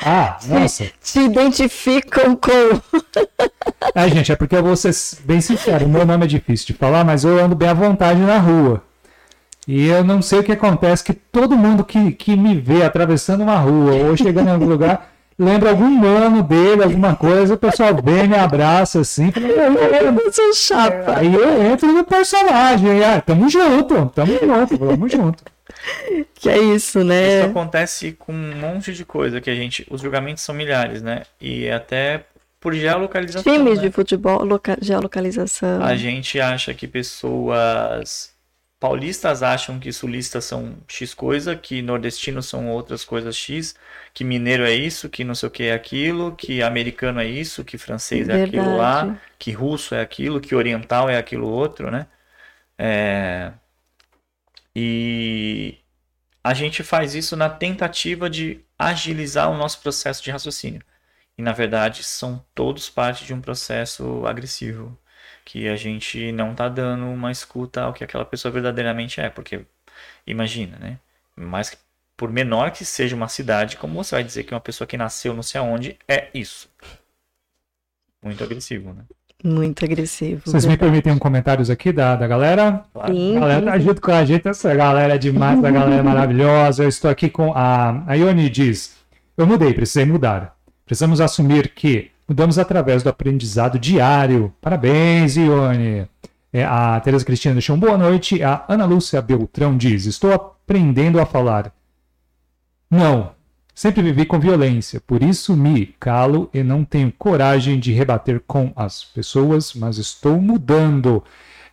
Ah, nossa. Se identificam com. é, gente, é porque eu vou ser bem sincero. O meu nome é difícil de falar, mas eu ando bem à vontade na rua. E eu não sei o que acontece, que todo mundo que, que me vê atravessando uma rua ou chegando em algum lugar lembra algum mano dele, alguma coisa, o pessoal vem, me abraça assim, fala, eu, sou chapa. Aí eu entro no personagem, ah, tamo junto, tamo junto, tamo junto. Que é isso, né? Isso acontece com um monte de coisa que a gente, os julgamentos são milhares, né? E até por geolocalização. Times né? de futebol, loca, geolocalização. A gente acha que pessoas paulistas acham que sulistas são X coisa, que nordestinos são outras coisas X, que mineiro é isso, que não sei o que é aquilo, que americano é isso, que francês é Verdade. aquilo lá, que russo é aquilo, que oriental é aquilo outro, né? É... E a gente faz isso na tentativa de agilizar o nosso processo de raciocínio. E na verdade são todos parte de um processo agressivo que a gente não está dando uma escuta ao que aquela pessoa verdadeiramente é, porque imagina, né? Mas por menor que seja uma cidade, como você vai dizer que uma pessoa que nasceu não sei aonde é isso? Muito agressivo, né? Muito agressivo. Vocês verdade. me permitem um comentários aqui da, da galera? Claro. Sim, a galera tá junto com a gente, essa galera é demais, a galera é maravilhosa. Eu estou aqui com a. A Ione diz: Eu mudei, precisei mudar. Precisamos assumir que Mudamos através do aprendizado diário. Parabéns, Ione. É, a Teresa Cristina deixou um boa noite. A Ana Lúcia Beltrão diz: Estou aprendendo a falar. Não, sempre vivi com violência, por isso me calo e não tenho coragem de rebater com as pessoas, mas estou mudando.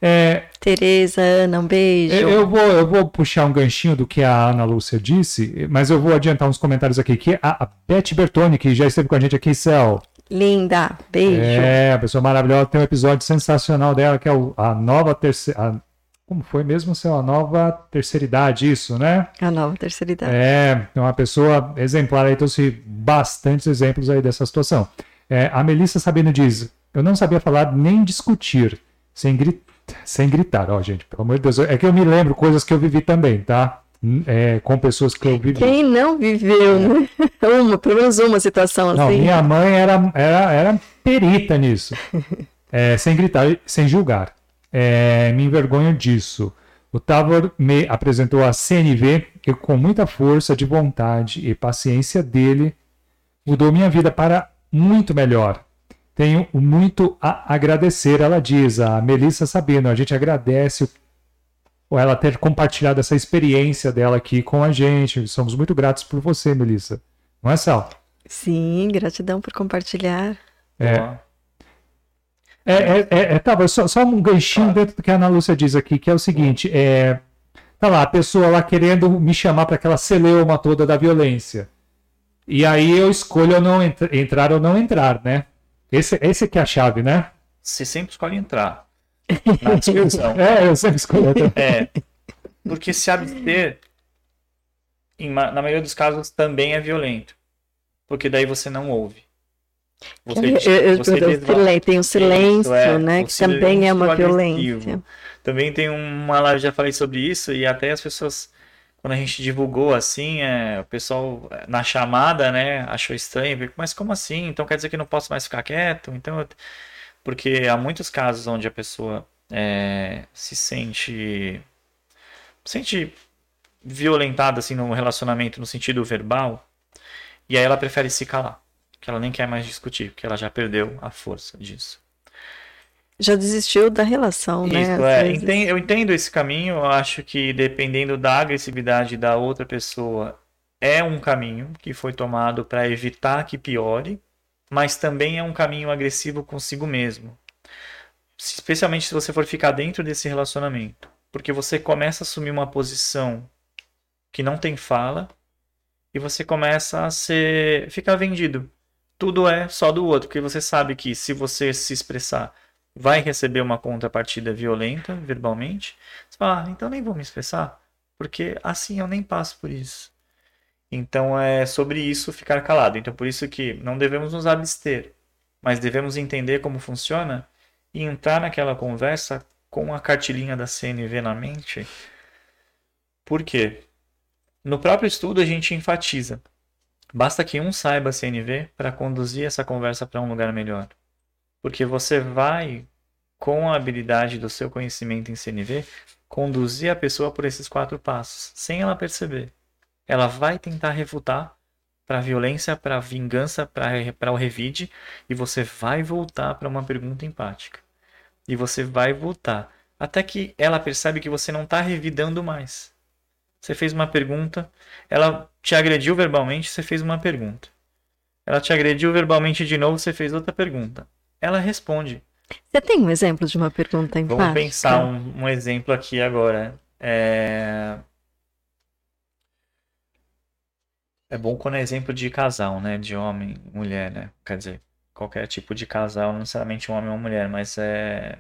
É, Tereza, Ana, um beijo. Eu, vou, eu vou puxar um ganchinho do que a Ana Lúcia disse, mas eu vou adiantar uns comentários aqui, que a, a Beth Bertoni, que já esteve com a gente aqui, Céu. Linda, beijo. É, a pessoa maravilhosa. Tem um episódio sensacional dela, que é o, a nova terceira. Como foi mesmo ser a nova terceira idade, isso, né? A nova terceira idade. É, uma pessoa exemplar aí, trouxe bastantes exemplos aí dessa situação. É, a Melissa Sabino diz: Eu não sabia falar nem discutir, sem, grit... sem gritar. Ó, gente, pelo amor de Deus, é que eu me lembro coisas que eu vivi também, tá? É, com pessoas que eu vivi. Quem não viveu, né? Uma, pelo menos uma situação assim. Não, minha mãe era, era, era perita nisso. É, sem gritar, sem julgar. É, me envergonho disso. O Tavor me apresentou a CNV e com muita força de vontade e paciência dele mudou minha vida para muito melhor. Tenho muito a agradecer, ela diz, a Melissa Sabino. A gente agradece o ou ela ter compartilhado essa experiência dela aqui com a gente. Somos muito gratos por você, Melissa. Não é, Sal? Sim, gratidão por compartilhar. É. É, é, é, é tá, só, só um ganchinho dentro do que a Ana Lúcia diz aqui, que é o seguinte: é, tá lá, a pessoa lá querendo me chamar para aquela celeuma toda da violência. E aí eu escolho não entra, entrar ou não entrar, né? Esse, esse que é a chave, né? Você sempre escolhe entrar. Na discussão. é, eu sempre escolho. É. Porque se abster, em, na maioria dos casos, também é violento. Porque daí você não ouve. Você, eu, eu, você eu, tem o silêncio, é, né? Que também é uma violência. Também tem uma live, já falei sobre isso, e até as pessoas, quando a gente divulgou assim, é, o pessoal na chamada, né, achou estranho, mas como assim? Então quer dizer que não posso mais ficar quieto? Então, porque há muitos casos onde a pessoa é, se sente sente violentada assim no relacionamento no sentido verbal, e aí ela prefere se calar, que ela nem quer mais discutir, porque ela já perdeu a força disso já desistiu da relação, né, Isso, né? É. Eu entendo esse caminho, eu acho que dependendo da agressividade da outra pessoa, é um caminho que foi tomado para evitar que piore, mas também é um caminho agressivo consigo mesmo. Especialmente se você for ficar dentro desse relacionamento. Porque você começa a assumir uma posição que não tem fala e você começa a ser ficar vendido. Tudo é só do outro, porque você sabe que se você se expressar vai receber uma contrapartida violenta verbalmente, você fala, ah, então nem vou me expressar, porque assim eu nem passo por isso. Então é sobre isso ficar calado. Então por isso que não devemos nos abster, mas devemos entender como funciona e entrar naquela conversa com a cartilinha da CNV na mente. Por quê? No próprio estudo a gente enfatiza. Basta que um saiba a CNV para conduzir essa conversa para um lugar melhor. Porque você vai, com a habilidade do seu conhecimento em CNV, conduzir a pessoa por esses quatro passos, sem ela perceber. Ela vai tentar refutar para a violência, para a vingança, para o revide, e você vai voltar para uma pergunta empática. E você vai voltar. Até que ela percebe que você não está revidando mais. Você fez uma pergunta, ela te agrediu verbalmente, você fez uma pergunta. Ela te agrediu verbalmente de novo, você fez outra pergunta ela responde. Você tem um exemplo de uma pergunta em Vamos pensar um, um, exemplo aqui agora. É... é bom quando é exemplo de casal, né? De homem, mulher, né? Quer dizer, qualquer tipo de casal, não necessariamente um homem ou mulher, mas é.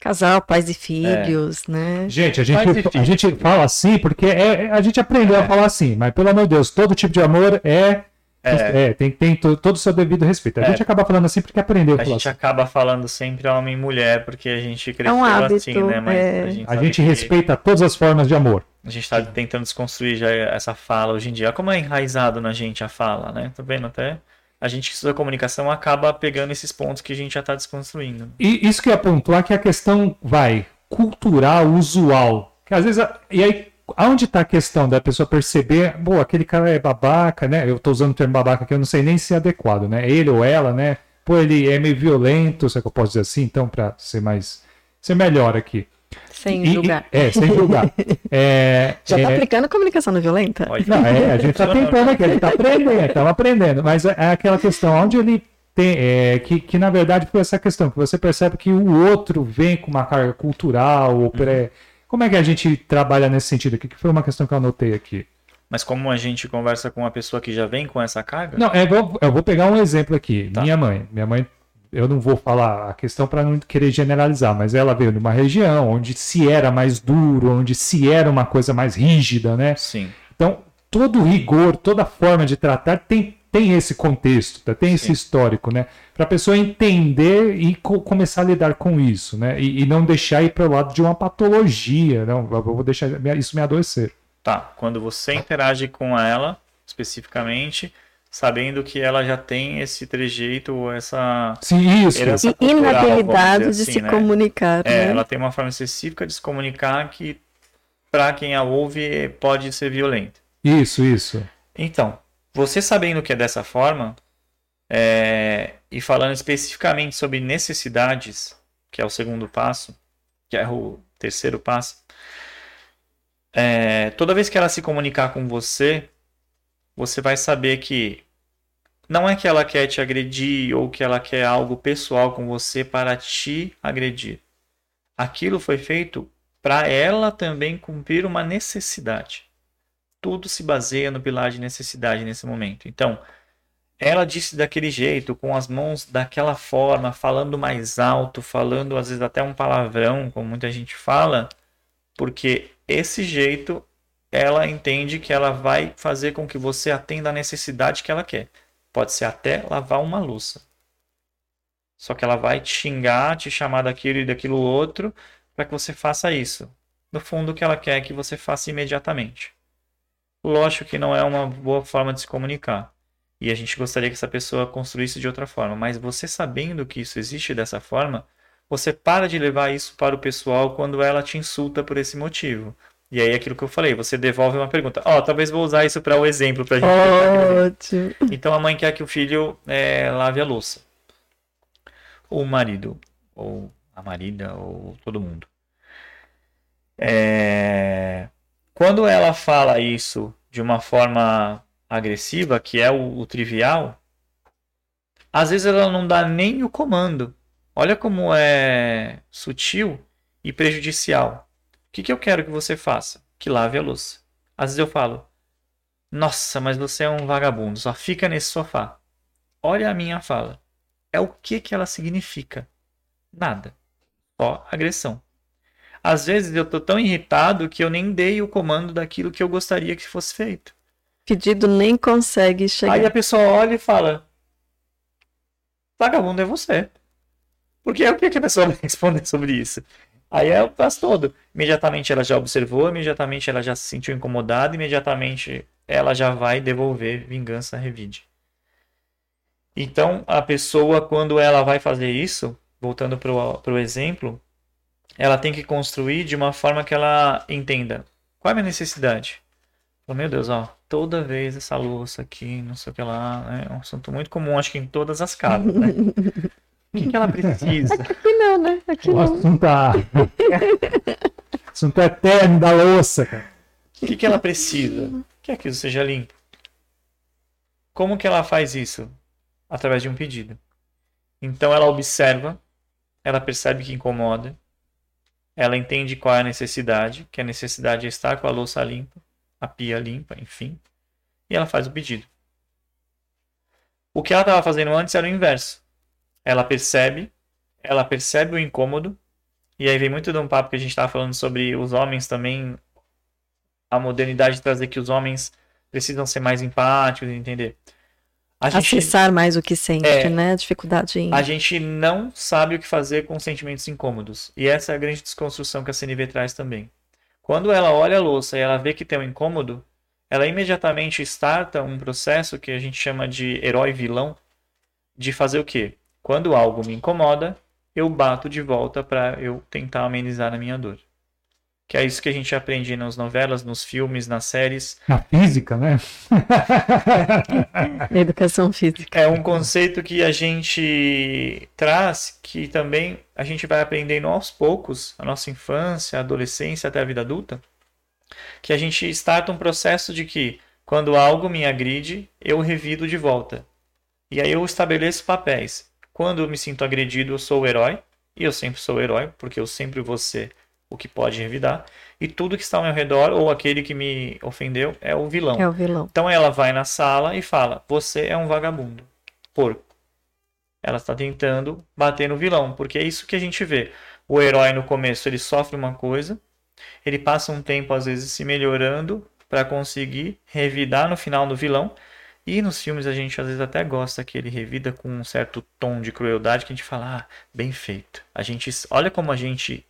Casal, pais e filhos, é. né? Gente, a gente, a gente fala assim porque é, a gente aprendeu é. a falar assim, mas pelo amor de Deus, todo tipo de amor é é, é tem, tem todo o seu devido respeito. A é. gente acaba falando assim porque aprendeu. A gente assim. acaba falando sempre homem e mulher porque a gente cresceu é um hábito, assim, né? Mas é... a gente, a gente respeita todas as formas de amor. A gente está tentando desconstruir já essa fala hoje em dia. Como é enraizado na gente a fala, né? Tá vendo até? A gente que estuda comunicação acaba pegando esses pontos que a gente já está desconstruindo. E isso que eu ia pontuar que a questão vai cultural, usual. Que às vezes. E aí Aonde está a questão da pessoa perceber, pô, aquele cara é babaca, né? Eu estou usando o termo babaca aqui, eu não sei nem se é adequado, né? Ele ou ela, né? Pô, ele é meio violento, se é que eu posso dizer assim, então, para ser mais. ser melhor aqui. Sem e, julgar. E, é, sem julgar. É, Já está é... aplicando comunicação não violenta? Não, é, a gente está tentando aqui, a gente está aprendendo, estamos aprendendo, mas é, é aquela questão, onde ele tem, é, que, que na verdade foi essa questão, que você percebe que o outro vem com uma carga cultural ou pré. Uhum como é que a gente trabalha nesse sentido aqui? Que foi uma questão que eu anotei aqui. Mas como a gente conversa com uma pessoa que já vem com essa carga? Não, é, eu vou pegar um exemplo aqui. Tá. Minha mãe. Minha mãe, eu não vou falar a questão para não querer generalizar, mas ela veio de uma região onde se era mais duro, onde se era uma coisa mais rígida, né? Sim. Então, todo rigor, toda forma de tratar tem tem esse contexto, tá? tem Sim. esse histórico, né? Para a pessoa entender e co começar a lidar com isso, né? E, e não deixar ir para o lado de uma patologia, não, eu vou deixar isso me adoecer. Tá, quando você interage com ela, especificamente, sabendo que ela já tem esse trejeito ou essa. Sim, isso. Essa cultural, inabilidade de assim, se né? comunicar. É, né? ela tem uma forma específica de se comunicar que, para quem a ouve, pode ser violenta. Isso, isso. Então, você sabendo que é dessa forma, é, e falando especificamente sobre necessidades, que é o segundo passo, que é o terceiro passo, é, toda vez que ela se comunicar com você, você vai saber que não é que ela quer te agredir ou que ela quer algo pessoal com você para te agredir. Aquilo foi feito para ela também cumprir uma necessidade. Tudo se baseia no pilar de necessidade nesse momento. Então, ela disse daquele jeito, com as mãos daquela forma, falando mais alto, falando às vezes até um palavrão, como muita gente fala, porque esse jeito ela entende que ela vai fazer com que você atenda a necessidade que ela quer. Pode ser até lavar uma louça. Só que ela vai te xingar, te chamar daquilo e daquilo outro para que você faça isso. No fundo, o que ela quer é que você faça imediatamente. Lógico que não é uma boa forma de se comunicar. E a gente gostaria que essa pessoa construísse de outra forma. Mas você sabendo que isso existe dessa forma, você para de levar isso para o pessoal quando ela te insulta por esse motivo. E aí aquilo que eu falei, você devolve uma pergunta. Ó, oh, talvez vou usar isso para o um exemplo pra gente. Ótimo. Então a mãe quer que o filho é, lave a louça. Ou o marido, ou a marida, ou todo mundo. É... Quando ela fala isso de uma forma agressiva, que é o, o trivial, às vezes ela não dá nem o comando. Olha como é sutil e prejudicial. O que, que eu quero que você faça? Que lave a louça. Às vezes eu falo, nossa, mas você é um vagabundo, só fica nesse sofá. Olha a minha fala. É o que, que ela significa? Nada. Só agressão. Às vezes eu tô tão irritado que eu nem dei o comando daquilo que eu gostaria que fosse feito. Pedido nem consegue chegar. Aí a pessoa olha e fala: Vagabundo é você. Porque é o que a pessoa vai responder sobre isso? Aí é o passo todo. Imediatamente ela já observou, imediatamente ela já se sentiu incomodada, imediatamente ela já vai devolver vingança revide. Então, a pessoa, quando ela vai fazer isso, voltando para o exemplo, ela tem que construir de uma forma que ela entenda qual é a minha necessidade. Oh, meu Deus, ó, toda vez essa louça aqui, não sei o que lá, né? é um assunto muito comum, acho que em todas as casas, né? O que, que ela precisa? Aqui não, né? Aqui o não. assunto, tá... assunto eterno da louça, cara. O que, que ela precisa? Que aquilo seja limpo. Como que ela faz isso? Através de um pedido. Então ela observa, ela percebe que incomoda, ela entende qual é a necessidade, que a necessidade é estar com a louça limpa, a pia limpa, enfim, e ela faz o pedido. O que ela estava fazendo antes era o inverso ela percebe, ela percebe o incômodo, e aí vem muito de um papo que a gente estava falando sobre os homens também, a modernidade trazer que os homens precisam ser mais empáticos, entender. A gente, Acessar mais o que sente, é, né? Dificuldade em... A gente não sabe o que fazer com sentimentos incômodos. E essa é a grande desconstrução que a CNV traz também. Quando ela olha a louça e ela vê que tem um incômodo, ela imediatamente starta um processo que a gente chama de herói-vilão, de fazer o quê? Quando algo me incomoda, eu bato de volta para eu tentar amenizar a minha dor. Que é isso que a gente aprende nas novelas, nos filmes, nas séries. Na física, né? Educação física. É um conceito que a gente traz, que também a gente vai aprendendo aos poucos, a nossa infância, a adolescência até a vida adulta, que a gente starta um processo de que quando algo me agride, eu revido de volta. E aí eu estabeleço papéis. Quando eu me sinto agredido, eu sou o herói. E eu sempre sou o herói, porque eu sempre vou ser o que pode revidar. E tudo que está ao meu redor, ou aquele que me ofendeu, é o vilão. É o vilão. Então ela vai na sala e fala: Você é um vagabundo. Porco. Ela está tentando bater no vilão, porque é isso que a gente vê. O herói no começo ele sofre uma coisa, ele passa um tempo às vezes se melhorando para conseguir revidar no final no vilão. E nos filmes a gente às vezes até gosta que ele revida com um certo tom de crueldade que a gente fala, ah, bem feito. A gente, olha como a gente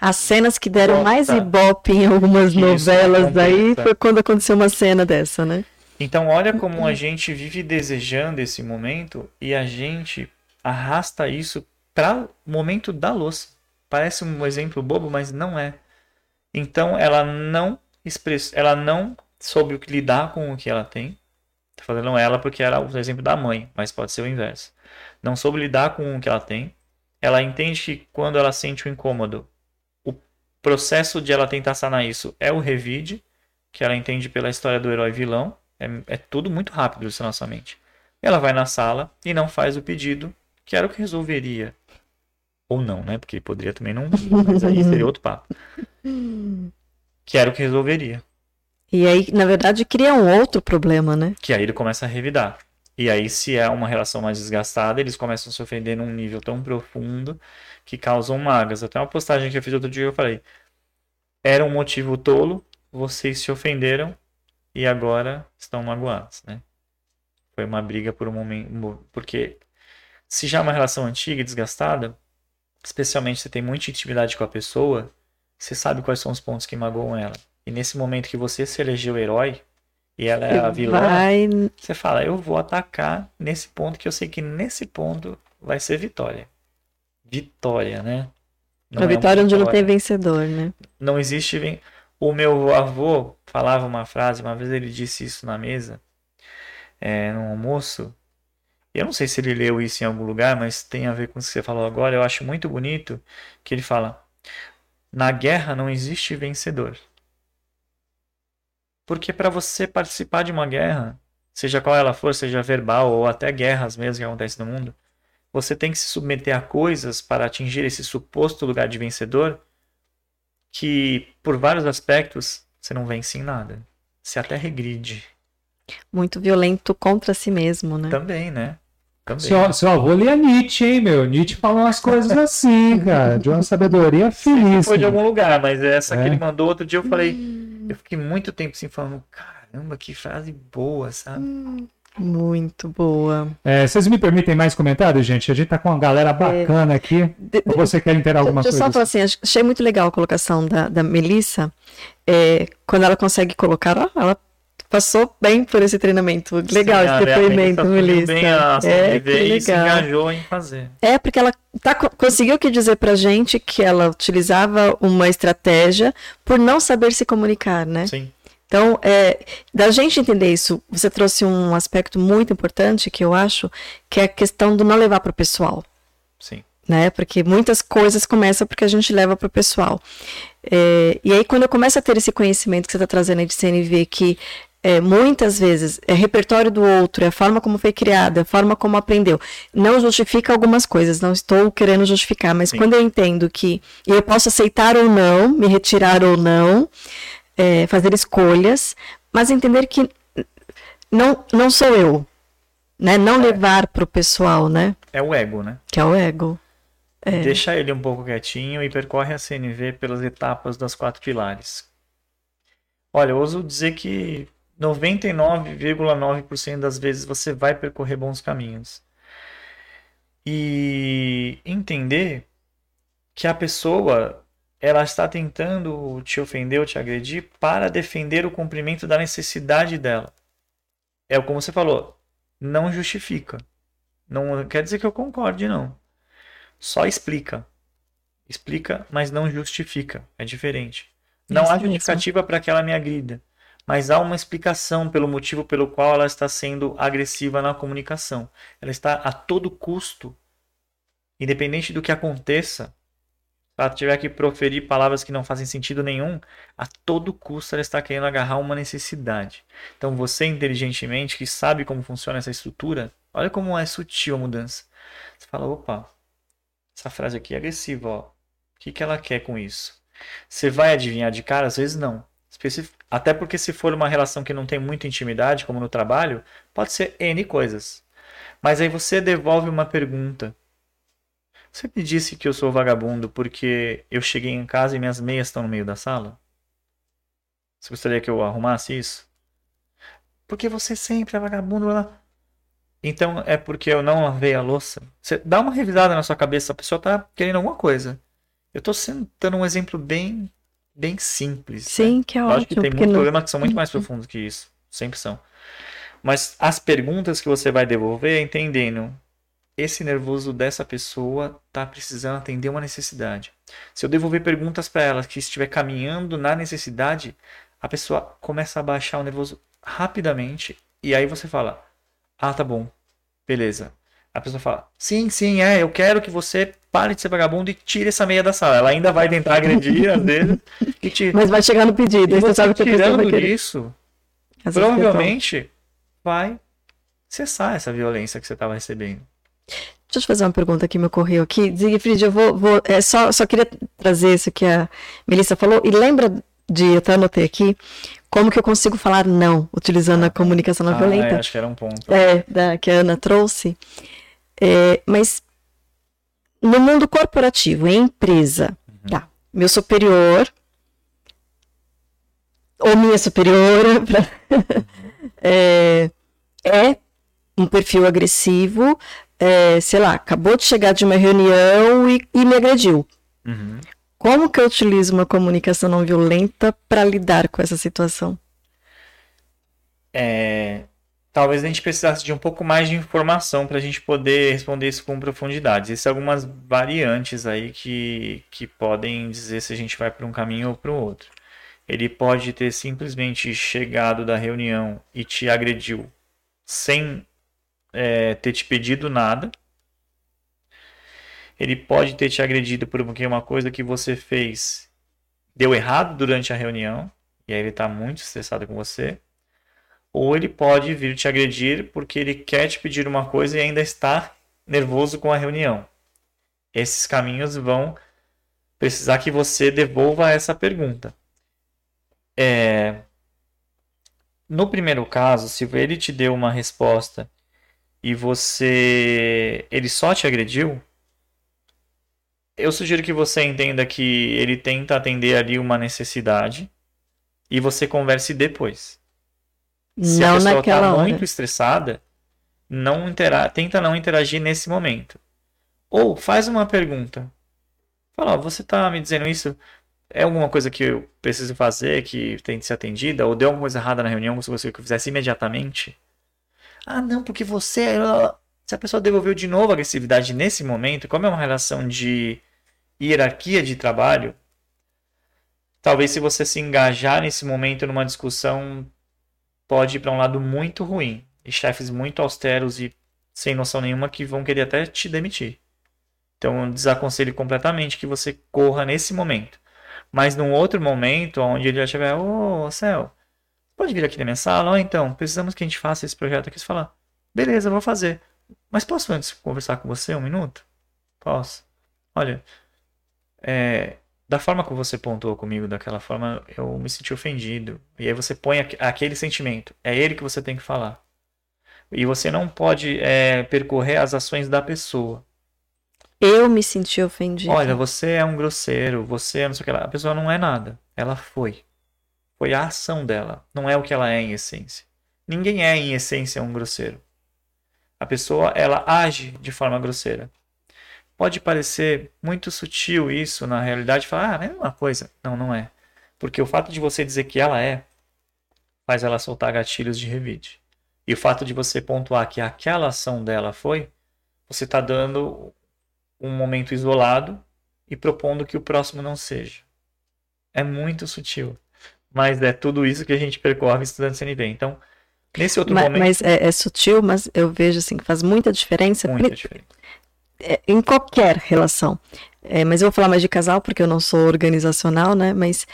as cenas que deram mais ibope em algumas Isso, novelas aí foi quando aconteceu uma cena dessa, né? Então olha como a gente vive desejando esse momento e a gente arrasta isso para o momento da louça. Parece um exemplo bobo, mas não é. Então ela não express... ela não soube lidar com o que ela tem Tô falando ela porque era o exemplo da mãe, mas pode ser o inverso. Não soube lidar com o que ela tem. Ela entende que quando ela sente o incômodo, o processo de ela tentar sanar isso é o revide, que ela entende pela história do herói vilão. É, é tudo muito rápido isso na nossa mente. Ela vai na sala e não faz o pedido, que era o que resolveria Ou não, né? Porque poderia também não mas aí seria outro papo. Que era o que resolveria. E aí, na verdade, cria um outro problema, né? Que aí ele começa a revidar. E aí, se é uma relação mais desgastada, eles começam a se ofender num nível tão profundo que causam magas. Até uma postagem que eu fiz outro dia, eu falei: era um motivo tolo, vocês se ofenderam e agora estão magoados, né? Foi uma briga por um momento. Porque se já é uma relação antiga e desgastada, especialmente se tem muita intimidade com a pessoa, você sabe quais são os pontos que magoam ela. E nesse momento que você se elegeu herói, e ela é a vilã, vai... você fala, eu vou atacar nesse ponto que eu sei que nesse ponto vai ser vitória. Vitória, né? Não a é vitória onde não tem vencedor, né? Não existe. O meu avô falava uma frase, uma vez ele disse isso na mesa, é, no almoço. Eu não sei se ele leu isso em algum lugar, mas tem a ver com o que você falou agora. Eu acho muito bonito que ele fala: na guerra não existe vencedor. Porque para você participar de uma guerra, seja qual ela for, seja verbal ou até guerras mesmo que acontecem no mundo, você tem que se submeter a coisas para atingir esse suposto lugar de vencedor que, por vários aspectos, você não vence em nada. Você até regride. Muito violento contra si mesmo, né? Também, né? Também. Seu, seu avô lia Nietzsche, hein, meu? Nietzsche falou umas coisas assim, cara, de uma sabedoria finíssima. Foi de algum lugar, mas essa é. que ele mandou outro dia eu falei eu fiquei muito tempo assim falando, caramba, que frase boa, sabe? Hum, muito boa. É, vocês me permitem mais comentários, gente? A gente tá com uma galera bacana é, aqui. De, Ou você quer interar alguma deixa coisa? Eu só falar assim, achei muito legal a colocação da, da Melissa. É, quando ela consegue colocar, ela passou bem por esse treinamento. Legal Sim, esse depoimento, Melissa. Bem a é, que legal. E se engajou em fazer. É, porque ela tá, conseguiu que dizer pra gente que ela utilizava uma estratégia por não saber se comunicar, né? Sim. Então, é, da gente entender isso, você trouxe um aspecto muito importante que eu acho, que é a questão do não levar para o pessoal. Sim. Né? Porque muitas coisas começam porque a gente leva para o pessoal. É, e aí, quando eu começo a ter esse conhecimento que você está trazendo aí de CNV, que é, muitas vezes é repertório do outro, é a forma como foi criada, é a forma como aprendeu. Não justifica algumas coisas, não estou querendo justificar, mas Sim. quando eu entendo que eu posso aceitar ou não, me retirar ou não, é, fazer escolhas, mas entender que não, não sou eu, né? Não é. levar para o pessoal, né? É o ego, né? Que é o ego. É. Deixa ele um pouco quietinho e percorre a CNV pelas etapas das quatro pilares. Olha, eu ouso dizer que 99,9% das vezes você vai percorrer bons caminhos. E entender que a pessoa ela está tentando te ofender ou te agredir para defender o cumprimento da necessidade dela. É como você falou, não justifica. Não quer dizer que eu concorde, não. Só explica. Explica, mas não justifica. É diferente. Não Isso há justificativa para que ela me agrida mas há uma explicação pelo motivo pelo qual ela está sendo agressiva na comunicação. Ela está a todo custo, independente do que aconteça, se ela tiver que proferir palavras que não fazem sentido nenhum, a todo custo ela está querendo agarrar uma necessidade. Então você, inteligentemente, que sabe como funciona essa estrutura, olha como é sutil a mudança. Você fala, opa, essa frase aqui é agressiva, ó. O que, que ela quer com isso? Você vai adivinhar de cara? Às vezes não. Até porque se for uma relação que não tem muita intimidade, como no trabalho, pode ser N coisas. Mas aí você devolve uma pergunta. Você me disse que eu sou vagabundo porque eu cheguei em casa e minhas meias estão no meio da sala? Você gostaria que eu arrumasse isso? Porque você sempre é vagabundo lá. Então é porque eu não lavei a louça. Você dá uma revisada na sua cabeça, a pessoa está querendo alguma coisa. Eu estou dando um exemplo bem bem simples. Né? Sim, né? que é ótimo. Acho que tem muitos não... problemas que são muito mais profundos que isso. Sempre são. Mas as perguntas que você vai devolver entendendo. Esse nervoso dessa pessoa está precisando atender uma necessidade. Se eu devolver perguntas para ela que estiver caminhando na necessidade, a pessoa começa a baixar o nervoso rapidamente. E aí você fala: Ah, tá bom. Beleza. A pessoa fala: Sim, sim, é. Eu quero que você pare de ser vagabundo e tire essa meia da sala. Ela ainda vai tentar agredir, às vezes. Te... Mas vai chegar no pedido. E você sabe que tirando isso, provavelmente vai cessar essa violência que você estava recebendo. Deixa eu te fazer uma pergunta que me ocorreu aqui. Siegfried, eu vou. vou é, só, só queria trazer isso que a Melissa falou. E lembra de, eu até anotei aqui, como que eu consigo falar não, utilizando a comunicação não ah, violenta. É, acho que era um ponto. É, da, que a Ana trouxe. É, mas no mundo corporativo, em empresa, uhum. tá, meu superior ou minha superiora pra, é, é um perfil agressivo, é, sei lá, acabou de chegar de uma reunião e, e me agrediu. Uhum. Como que eu utilizo uma comunicação não violenta para lidar com essa situação? É, talvez a gente precisasse de um pouco mais de informação para a gente poder responder isso com profundidade. Existem algumas variantes aí que, que podem dizer se a gente vai para um caminho ou para o outro. Ele pode ter simplesmente chegado da reunião e te agrediu sem é, ter te pedido nada. Ele pode ter te agredido porque uma coisa que você fez deu errado durante a reunião, e aí ele está muito estressado com você. Ou ele pode vir te agredir porque ele quer te pedir uma coisa e ainda está nervoso com a reunião. Esses caminhos vão precisar que você devolva essa pergunta. É... No primeiro caso, se ele te deu uma resposta e você ele só te agrediu, eu sugiro que você entenda que ele tenta atender ali uma necessidade e você converse depois. Se não a pessoa está muito estressada, não intera tenta não interagir nesse momento. Ou faz uma pergunta. Fala, você está me dizendo isso? É alguma coisa que eu preciso fazer que tem que ser atendida? Ou deu alguma coisa errada na reunião se você fizesse imediatamente? Ah, não, porque você. Se a pessoa devolveu de novo a agressividade nesse momento, como é uma relação de hierarquia de trabalho, talvez se você se engajar nesse momento numa discussão, pode ir para um lado muito ruim. E chefes muito austeros e sem noção nenhuma que vão querer até te demitir. Então, desaconselho completamente que você corra nesse momento. Mas num outro momento, onde ele já estiver, ô, oh, Céu, pode vir aqui na minha sala? Ou então, precisamos que a gente faça esse projeto aqui. Você fala, beleza, vou fazer. Mas posso antes conversar com você um minuto? Posso. Olha, é, da forma que você pontuou comigo, daquela forma, eu me senti ofendido. E aí você põe aquele sentimento. É ele que você tem que falar. E você não pode é, percorrer as ações da pessoa. Eu me senti ofendido. Olha, você é um grosseiro, você é não sei o que lá. A pessoa não é nada. Ela foi. Foi a ação dela. Não é o que ela é em essência. Ninguém é em essência um grosseiro. A pessoa, ela age de forma grosseira. Pode parecer muito sutil isso na realidade, falar, ah, é uma coisa. Não, não é. Porque o fato de você dizer que ela é, faz ela soltar gatilhos de revide. E o fato de você pontuar que aquela ação dela foi, você está dando um momento isolado e propondo que o próximo não seja. É muito sutil. Mas é tudo isso que a gente percorre estudando CNV. Então, nesse outro mas, momento. Mas é, é, sutil, mas eu vejo assim que faz muita diferença. Muita diferença é, em qualquer relação. É, mas eu vou falar mais de casal porque eu não sou organizacional, né? Mas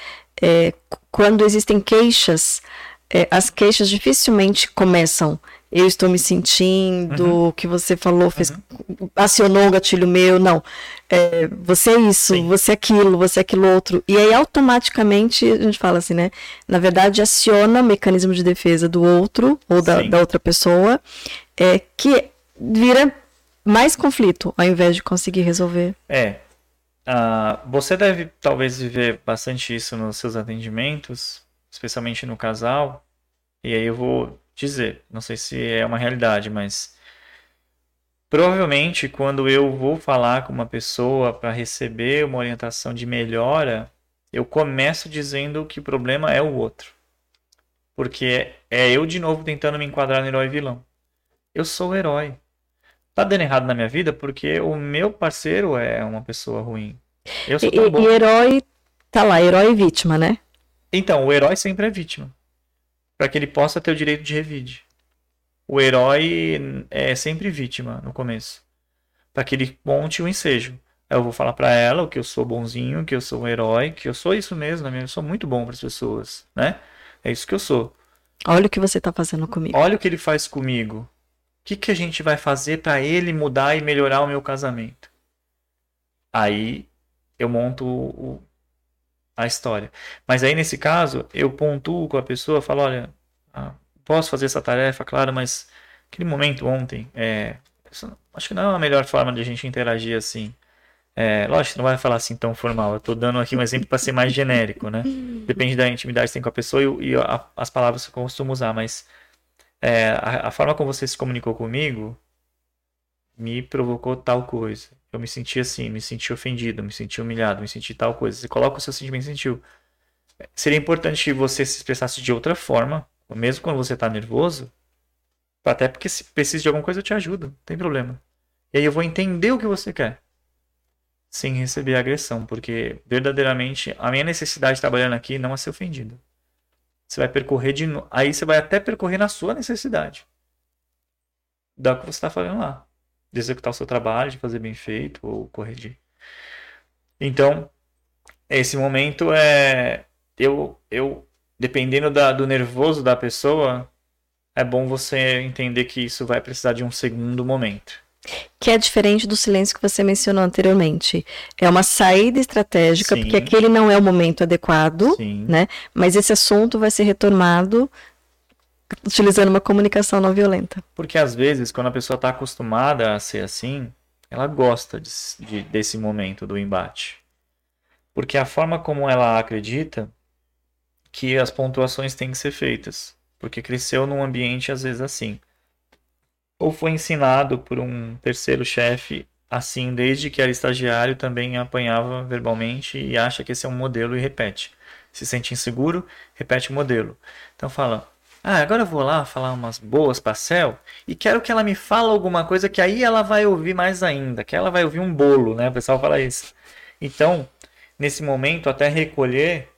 é, quando existem queixas, é, as queixas dificilmente começam. Eu estou me sentindo, uhum. o que você falou fez, uhum. acionou um gatilho meu. Não. É, você é isso, Sim. você é aquilo, você é aquilo outro. E aí automaticamente a gente fala assim, né? Na verdade, aciona o mecanismo de defesa do outro ou da, da outra pessoa, é, que vira mais conflito ao invés de conseguir resolver. É. Uh, você deve talvez viver bastante isso nos seus atendimentos, especialmente no casal. E aí eu vou dizer, não sei se é uma realidade, mas provavelmente quando eu vou falar com uma pessoa para receber uma orientação de melhora, eu começo dizendo que o problema é o outro. Porque é eu de novo tentando me enquadrar no herói vilão. Eu sou o herói tá dando errado na minha vida porque o meu parceiro é uma pessoa ruim. Eu sou e, bom. e herói, tá lá, herói e vítima, né? Então, o herói sempre é vítima. para que ele possa ter o direito de revide. O herói é sempre vítima no começo. para que ele monte o um ensejo. Eu vou falar para ela que eu sou bonzinho, que eu sou um herói, que eu sou isso mesmo, né? eu sou muito bom para as pessoas, né? É isso que eu sou. Olha o que você tá fazendo comigo. Olha o que ele faz comigo que, que a gente vai fazer para ele mudar e melhorar o meu casamento? Aí eu monto o, a história. Mas aí, nesse caso, eu pontuo com a pessoa, falo, olha, ah, posso fazer essa tarefa, claro, mas aquele momento ontem, é, acho que não é a melhor forma de a gente interagir assim. É, lógico, não vai falar assim tão formal. Eu estou dando aqui um exemplo para ser mais genérico, né? Depende da intimidade que tem com a pessoa e, e a, as palavras que eu costumo usar, mas é, a, a, forma como você se comunicou comigo me provocou tal coisa. Eu me senti assim, me senti ofendido, me senti humilhado, me senti tal coisa. Você coloca o seu sentimento sentiu. Seria importante você se expressasse de outra forma, mesmo quando você está nervoso, até porque se precisa de alguma coisa eu te ajudo, não tem problema. E aí eu vou entender o que você quer sem receber agressão, porque verdadeiramente a minha necessidade trabalhando aqui não é ser ofendido. Você vai percorrer de aí você vai até percorrer na sua necessidade. Da que você está fazendo lá. De executar o seu trabalho, de fazer bem feito ou corrigir. Então, esse momento é eu eu dependendo da, do nervoso da pessoa, é bom você entender que isso vai precisar de um segundo momento que é diferente do silêncio que você mencionou anteriormente. É uma saída estratégica, Sim. porque aquele não é o momento adequado, Sim. né? Mas esse assunto vai ser retomado utilizando uma comunicação não violenta. Porque às vezes, quando a pessoa está acostumada a ser assim, ela gosta de, de, desse momento do embate. Porque a forma como ela acredita que as pontuações têm que ser feitas. Porque cresceu num ambiente, às vezes, assim ou foi ensinado por um terceiro chefe assim desde que era estagiário também apanhava verbalmente e acha que esse é um modelo e repete. Se sente inseguro, repete o modelo. Então fala: "Ah, agora eu vou lá falar umas boas para Cel e quero que ela me fale alguma coisa que aí ela vai ouvir mais ainda, que ela vai ouvir um bolo, né? O pessoal fala isso. Então, nesse momento até recolher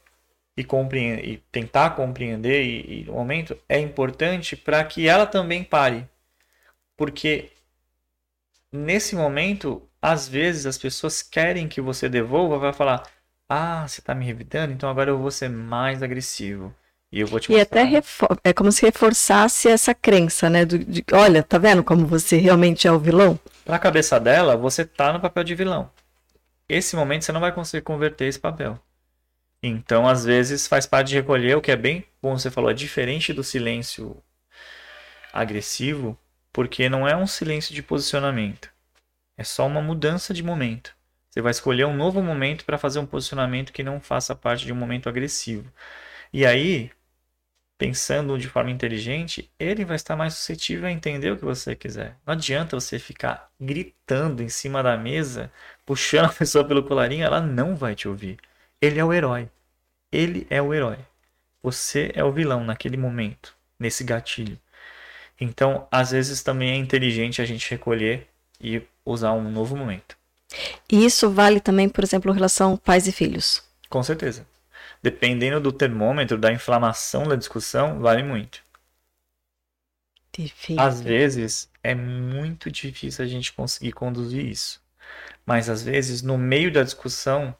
e, compreender, e tentar compreender e, e o momento é importante para que ela também pare porque nesse momento, às vezes as pessoas querem que você devolva, vai falar: "Ah, você está me revidando, então agora eu vou ser mais agressivo". E eu vou te E até é como se reforçasse essa crença, né? Do, de, olha, tá vendo como você realmente é o vilão? Pra cabeça dela, você tá no papel de vilão. Esse momento você não vai conseguir converter esse papel. Então, às vezes, faz parte de recolher, o que é bem, como você falou, é diferente do silêncio agressivo, porque não é um silêncio de posicionamento. É só uma mudança de momento. Você vai escolher um novo momento para fazer um posicionamento que não faça parte de um momento agressivo. E aí, pensando de forma inteligente, ele vai estar mais suscetível a entender o que você quiser. Não adianta você ficar gritando em cima da mesa, puxando a pessoa pelo colarinho, ela não vai te ouvir. Ele é o herói. Ele é o herói. Você é o vilão naquele momento, nesse gatilho. Então, às vezes também é inteligente a gente recolher e usar um novo momento. E isso vale também, por exemplo, em relação pais e filhos? Com certeza. Dependendo do termômetro, da inflamação da discussão, vale muito. Difícil. Às vezes é muito difícil a gente conseguir conduzir isso. Mas às vezes, no meio da discussão,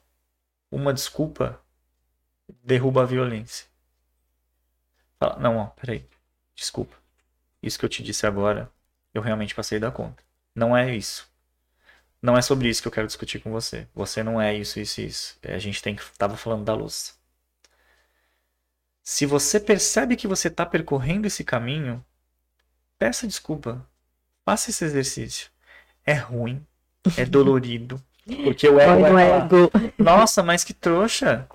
uma desculpa derruba a violência. Fala, não, ó, peraí. Desculpa isso que eu te disse agora, eu realmente passei da conta. Não é isso. Não é sobre isso que eu quero discutir com você. Você não é isso, isso, isso. É, a gente tem que tava falando da luz. Se você percebe que você está percorrendo esse caminho, peça desculpa. Faça esse exercício. É ruim, é dolorido, porque o ego vai falar, Nossa, mas que trouxa.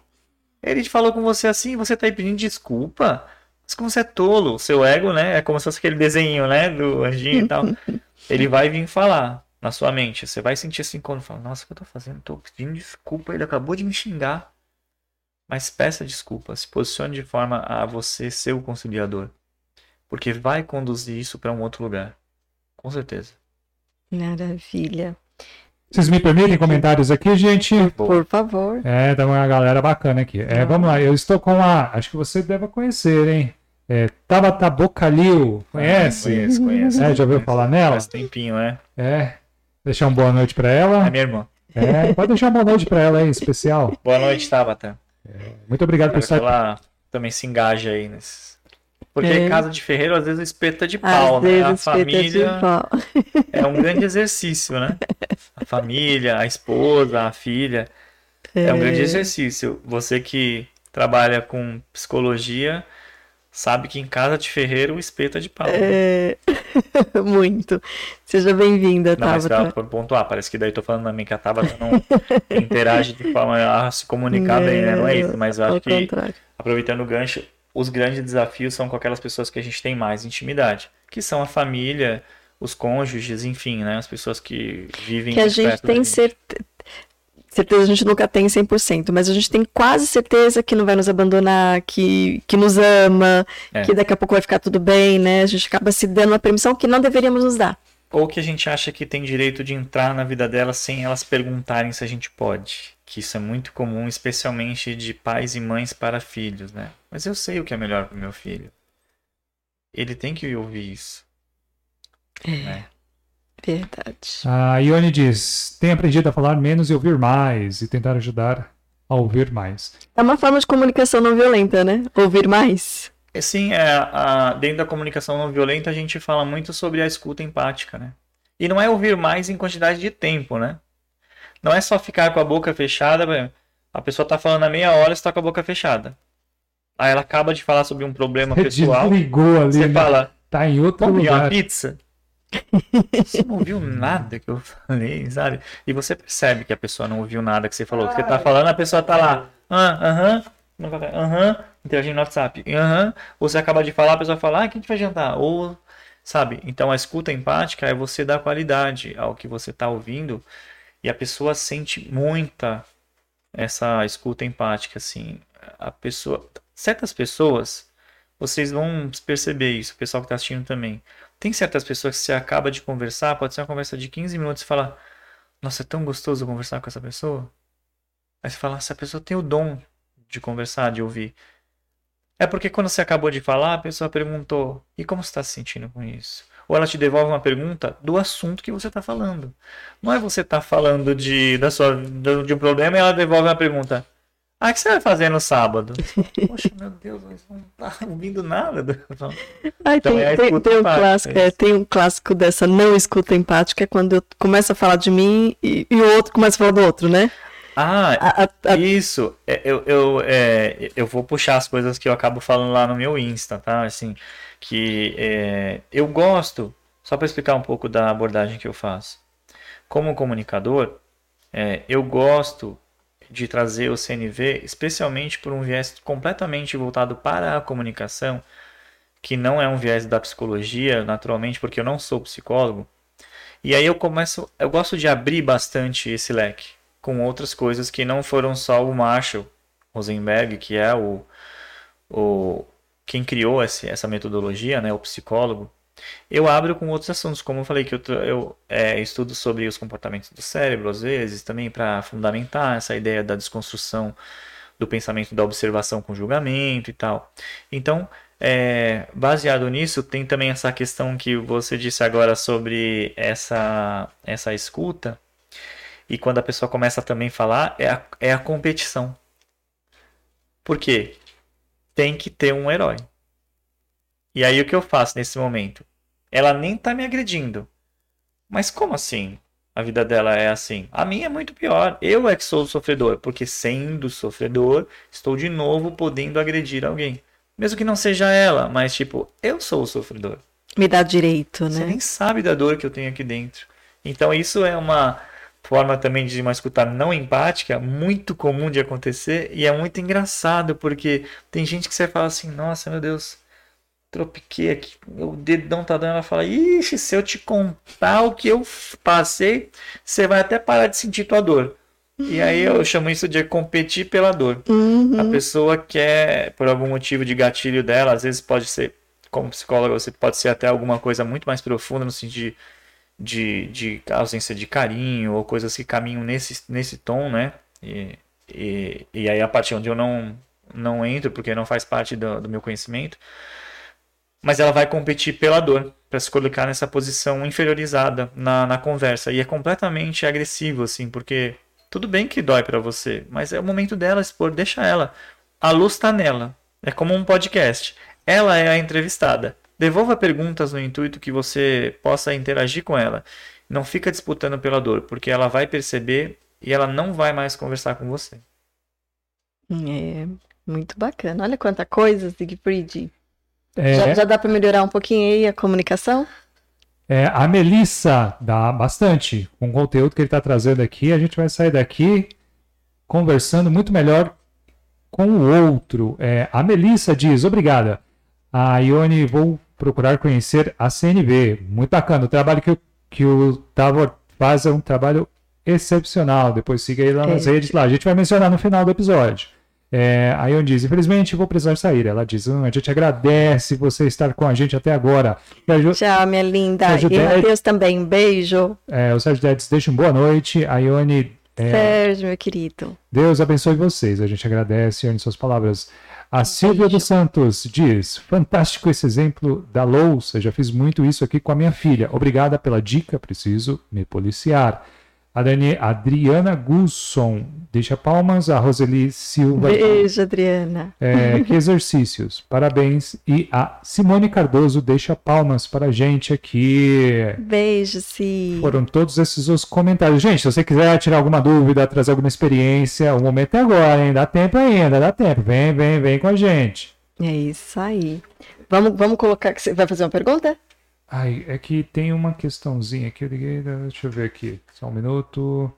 Ele falou com você assim, você está aí pedindo desculpa. Mas como você é tolo, seu ego, né? É como se fosse aquele desenho, né? Do anjinho e tal. Ele vai vir falar na sua mente. Você vai sentir assim quando fala, nossa, o que eu tô fazendo? Tô pedindo desculpa, ele acabou de me xingar. Mas peça desculpa, se posicione de forma a você ser o conciliador. Porque vai conduzir isso para um outro lugar. Com certeza. Maravilha. Vocês me permitem comentários aqui, gente? Por favor. É, tá uma galera bacana aqui. É, vamos lá, eu estou com a. Acho que você deve conhecer, hein? É, Tabata Bocalil. Conhece? Ah, conheço, conheço. É, já ouviu falar nela? Faz tempinho, é. É. Deixar uma boa noite para ela. É minha irmã. É, pode deixar uma boa noite para ela aí, especial. Boa noite, Tabata. É, muito obrigado por estar. Ela também se engaja aí nesses Porque é. casa de ferreiro, às vezes, espeta de pau, às né? A família é um grande exercício, né? A família, a esposa, a filha. É, é um grande exercício. Você que trabalha com psicologia sabe que em casa de ferreiro o espeta de pau. É... Muito. Seja bem-vinda, Tabata. Não, mas pontuar, parece que daí tô falando também que a Tabata não interage de forma a se comunicar não, bem, né? Não é isso, mas eu acho que, aproveitando o gancho, os grandes desafios são com aquelas pessoas que a gente tem mais intimidade, que são a família, os cônjuges, enfim, né? As pessoas que vivem... Que a gente tem certeza certeza a gente nunca tem 100%, mas a gente tem quase certeza que não vai nos abandonar, que, que nos ama, é. que daqui a pouco vai ficar tudo bem, né? A gente acaba se dando uma permissão que não deveríamos nos dar. Ou que a gente acha que tem direito de entrar na vida delas sem elas perguntarem se a gente pode. Que isso é muito comum, especialmente de pais e mães para filhos, né? Mas eu sei o que é melhor para o meu filho. Ele tem que ouvir isso. É. Né? Verdade. A Ione diz: tem aprendido a falar menos e ouvir mais, e tentar ajudar a ouvir mais. É uma forma de comunicação não violenta, né? Ouvir mais. É, sim, é, a, dentro da comunicação não violenta a gente fala muito sobre a escuta empática, né? E não é ouvir mais em quantidade de tempo, né? Não é só ficar com a boca fechada. A pessoa tá falando a meia hora e está com a boca fechada. Aí ela acaba de falar sobre um problema você pessoal. Desligou ali. Você né? fala. Tá em outro lugar. uma pizza? Você não ouviu nada que eu falei, sabe? E você percebe que a pessoa não ouviu nada que você falou. Você tá falando, a pessoa tá lá, aham, aham, interagindo no WhatsApp, aham. Ou você acaba de falar, a pessoa fala, ah, que a gente vai jantar? Ou, sabe? Então a escuta empática é você dar qualidade ao que você tá ouvindo e a pessoa sente muita essa escuta empática, assim. A pessoa, certas pessoas, vocês vão perceber isso, o pessoal que tá assistindo também tem certas pessoas que você acaba de conversar, pode ser uma conversa de 15 minutos e fala: Nossa, é tão gostoso conversar com essa pessoa. Aí você fala: Essa pessoa tem o dom de conversar, de ouvir. É porque quando você acabou de falar, a pessoa perguntou: E como você está se sentindo com isso? Ou ela te devolve uma pergunta do assunto que você está falando. Não é você estar tá falando de, da sua, de um problema e ela devolve uma pergunta: ah, o que você vai fazer no sábado? Poxa, meu Deus, não tá ouvindo nada. Ai, então, tem, é tem, tem, um clássico, é, tem um clássico dessa não escuta empática, é quando eu começo a falar de mim e, e o outro começa a falar do outro, né? Ah, a, a, a... isso. É, eu, eu, é, eu vou puxar as coisas que eu acabo falando lá no meu Insta, tá? Assim, que é, eu gosto, só para explicar um pouco da abordagem que eu faço. Como comunicador, é, eu gosto de trazer o CNV, especialmente por um viés completamente voltado para a comunicação, que não é um viés da psicologia, naturalmente, porque eu não sou psicólogo. E aí eu começo, eu gosto de abrir bastante esse leque com outras coisas que não foram só o Marshall Rosenberg, que é o, o quem criou esse, essa metodologia, né, o psicólogo, eu abro com outros assuntos, como eu falei que eu, eu é, estudo sobre os comportamentos do cérebro, às vezes, também para fundamentar essa ideia da desconstrução do pensamento da observação com julgamento e tal. Então, é, baseado nisso, tem também essa questão que você disse agora sobre essa, essa escuta. E quando a pessoa começa a também falar, é a, é a competição. Por quê? Tem que ter um herói. E aí o que eu faço nesse momento? Ela nem tá me agredindo. Mas como assim? A vida dela é assim. A minha é muito pior. Eu é que sou o sofredor, porque sendo sofredor, estou de novo podendo agredir alguém. Mesmo que não seja ela, mas tipo, eu sou o sofredor. Me dá direito, né? Você nem sabe da dor que eu tenho aqui dentro. Então isso é uma forma também de uma escuta não empática, muito comum de acontecer e é muito engraçado porque tem gente que você fala assim, nossa, meu Deus, tropiquei aqui, meu dedão tá dando, ela fala, ixi, se eu te contar o que eu passei, você vai até parar de sentir tua dor. Uhum. E aí eu chamo isso de competir pela dor. Uhum. A pessoa quer, por algum motivo de gatilho dela, às vezes pode ser, como psicóloga, você pode ser até alguma coisa muito mais profunda, no sentido de, de, de ausência de carinho, ou coisas que caminham nesse, nesse tom, né? E, e, e aí a partir onde eu não, não entro, porque não faz parte do, do meu conhecimento, mas ela vai competir pela dor, para se colocar nessa posição inferiorizada na, na conversa. E é completamente agressivo, assim, porque tudo bem que dói para você, mas é o momento dela expor, deixa ela. A luz está nela. É como um podcast. ela é a entrevistada. Devolva perguntas no intuito que você possa interagir com ela. Não fica disputando pela dor, porque ela vai perceber e ela não vai mais conversar com você. É, muito bacana. Olha quanta coisa, Siegfried. É... Já, já dá para melhorar um pouquinho aí a comunicação? É, a Melissa dá bastante. Com o conteúdo que ele está trazendo aqui, a gente vai sair daqui conversando muito melhor com o outro. É, a Melissa diz: Obrigada. A Ione, vou procurar conhecer a CNV. Muito bacana. O trabalho que, que o Tavor faz é um trabalho excepcional. Depois siga aí lá nas é. redes. Lá. A gente vai mencionar no final do episódio. É, a Ione diz, infelizmente vou precisar sair. Ela diz, hum, a gente agradece você estar com a gente até agora. Tchau, minha linda. Sérgio e Matheus também, um beijo. É, o Sérgio Dedes deixa um boa noite. A Ione... É, Sérgio, meu querido. Deus abençoe vocês. A gente agradece, Ione, suas palavras. A Silvia dos Santos diz: Fantástico esse exemplo da louça. Já fiz muito isso aqui com a minha filha. Obrigada pela dica, preciso me policiar. A Dani, Adriana Gusson deixa palmas. A Roseli Silva. Beijo, Adriana. É, que exercícios. Parabéns. E a Simone Cardoso deixa palmas para a gente aqui. Beijo, sim. Foram todos esses os comentários. Gente, se você quiser tirar alguma dúvida, trazer alguma experiência, o momento é agora, hein? Dá tempo ainda, dá tempo. Vem, vem, vem com a gente. É isso aí. Vamos, vamos colocar. Você vai fazer uma pergunta? Ai, é que tem uma questãozinha aqui. Eu liguei. Deixa eu ver aqui. Só um minuto.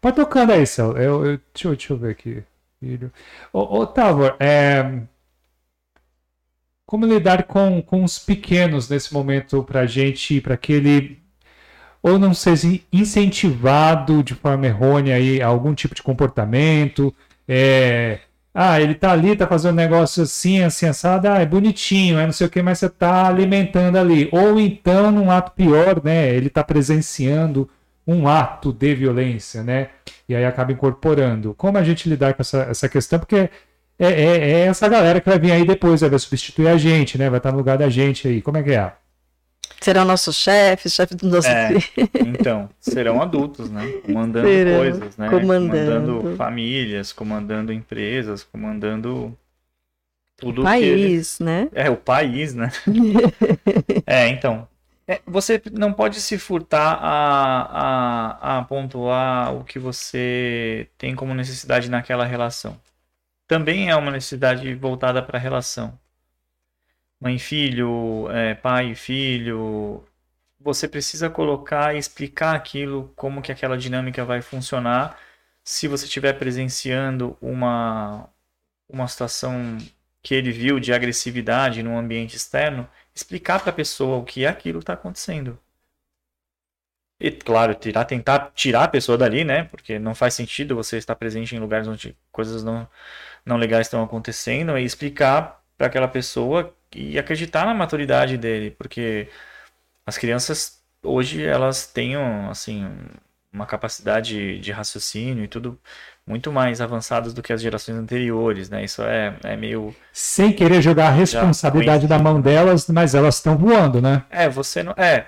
Pode tocando aí, Céu. Eu, eu, deixa, eu, deixa eu ver aqui. Filho. Ô, ô Tavor, é... como lidar com, com os pequenos nesse momento pra gente, para que ele ou não seja incentivado de forma errônea aí a algum tipo de comportamento, é, ah, ele tá ali, tá fazendo um negócio assim, assim, assado, ah, é bonitinho, é não sei o que, mas você tá alimentando ali. Ou então, num ato pior, né? Ele tá presenciando um ato de violência, né? E aí acaba incorporando. Como a gente lidar com essa, essa questão? Porque é, é, é essa galera que vai vir aí depois, vai substituir a gente, né? Vai estar no lugar da gente aí. Como é que é? Serão nossos chefes, chefe dos nossos é, Então, serão adultos, né? Comandando serão, coisas, né? Comandando. comandando. famílias, comandando empresas, comandando tudo o país, né? É, o país, né? é, então. É, você não pode se furtar a, a, a pontuar o que você tem como necessidade naquela relação. Também é uma necessidade voltada para a relação mãe filho, é, pai filho, você precisa colocar e explicar aquilo, como que aquela dinâmica vai funcionar. Se você estiver presenciando uma, uma situação que ele viu de agressividade no ambiente externo, explicar para a pessoa o que é aquilo que está acontecendo. E, claro, tirar, tentar tirar a pessoa dali, né? Porque não faz sentido você estar presente em lugares onde coisas não, não legais estão acontecendo e explicar para aquela pessoa e acreditar na maturidade dele, porque as crianças hoje elas têm assim uma capacidade de raciocínio e tudo muito mais avançadas do que as gerações anteriores, né? Isso é, é meio sem querer jogar a responsabilidade da mão delas, mas elas estão voando, né? É, você não é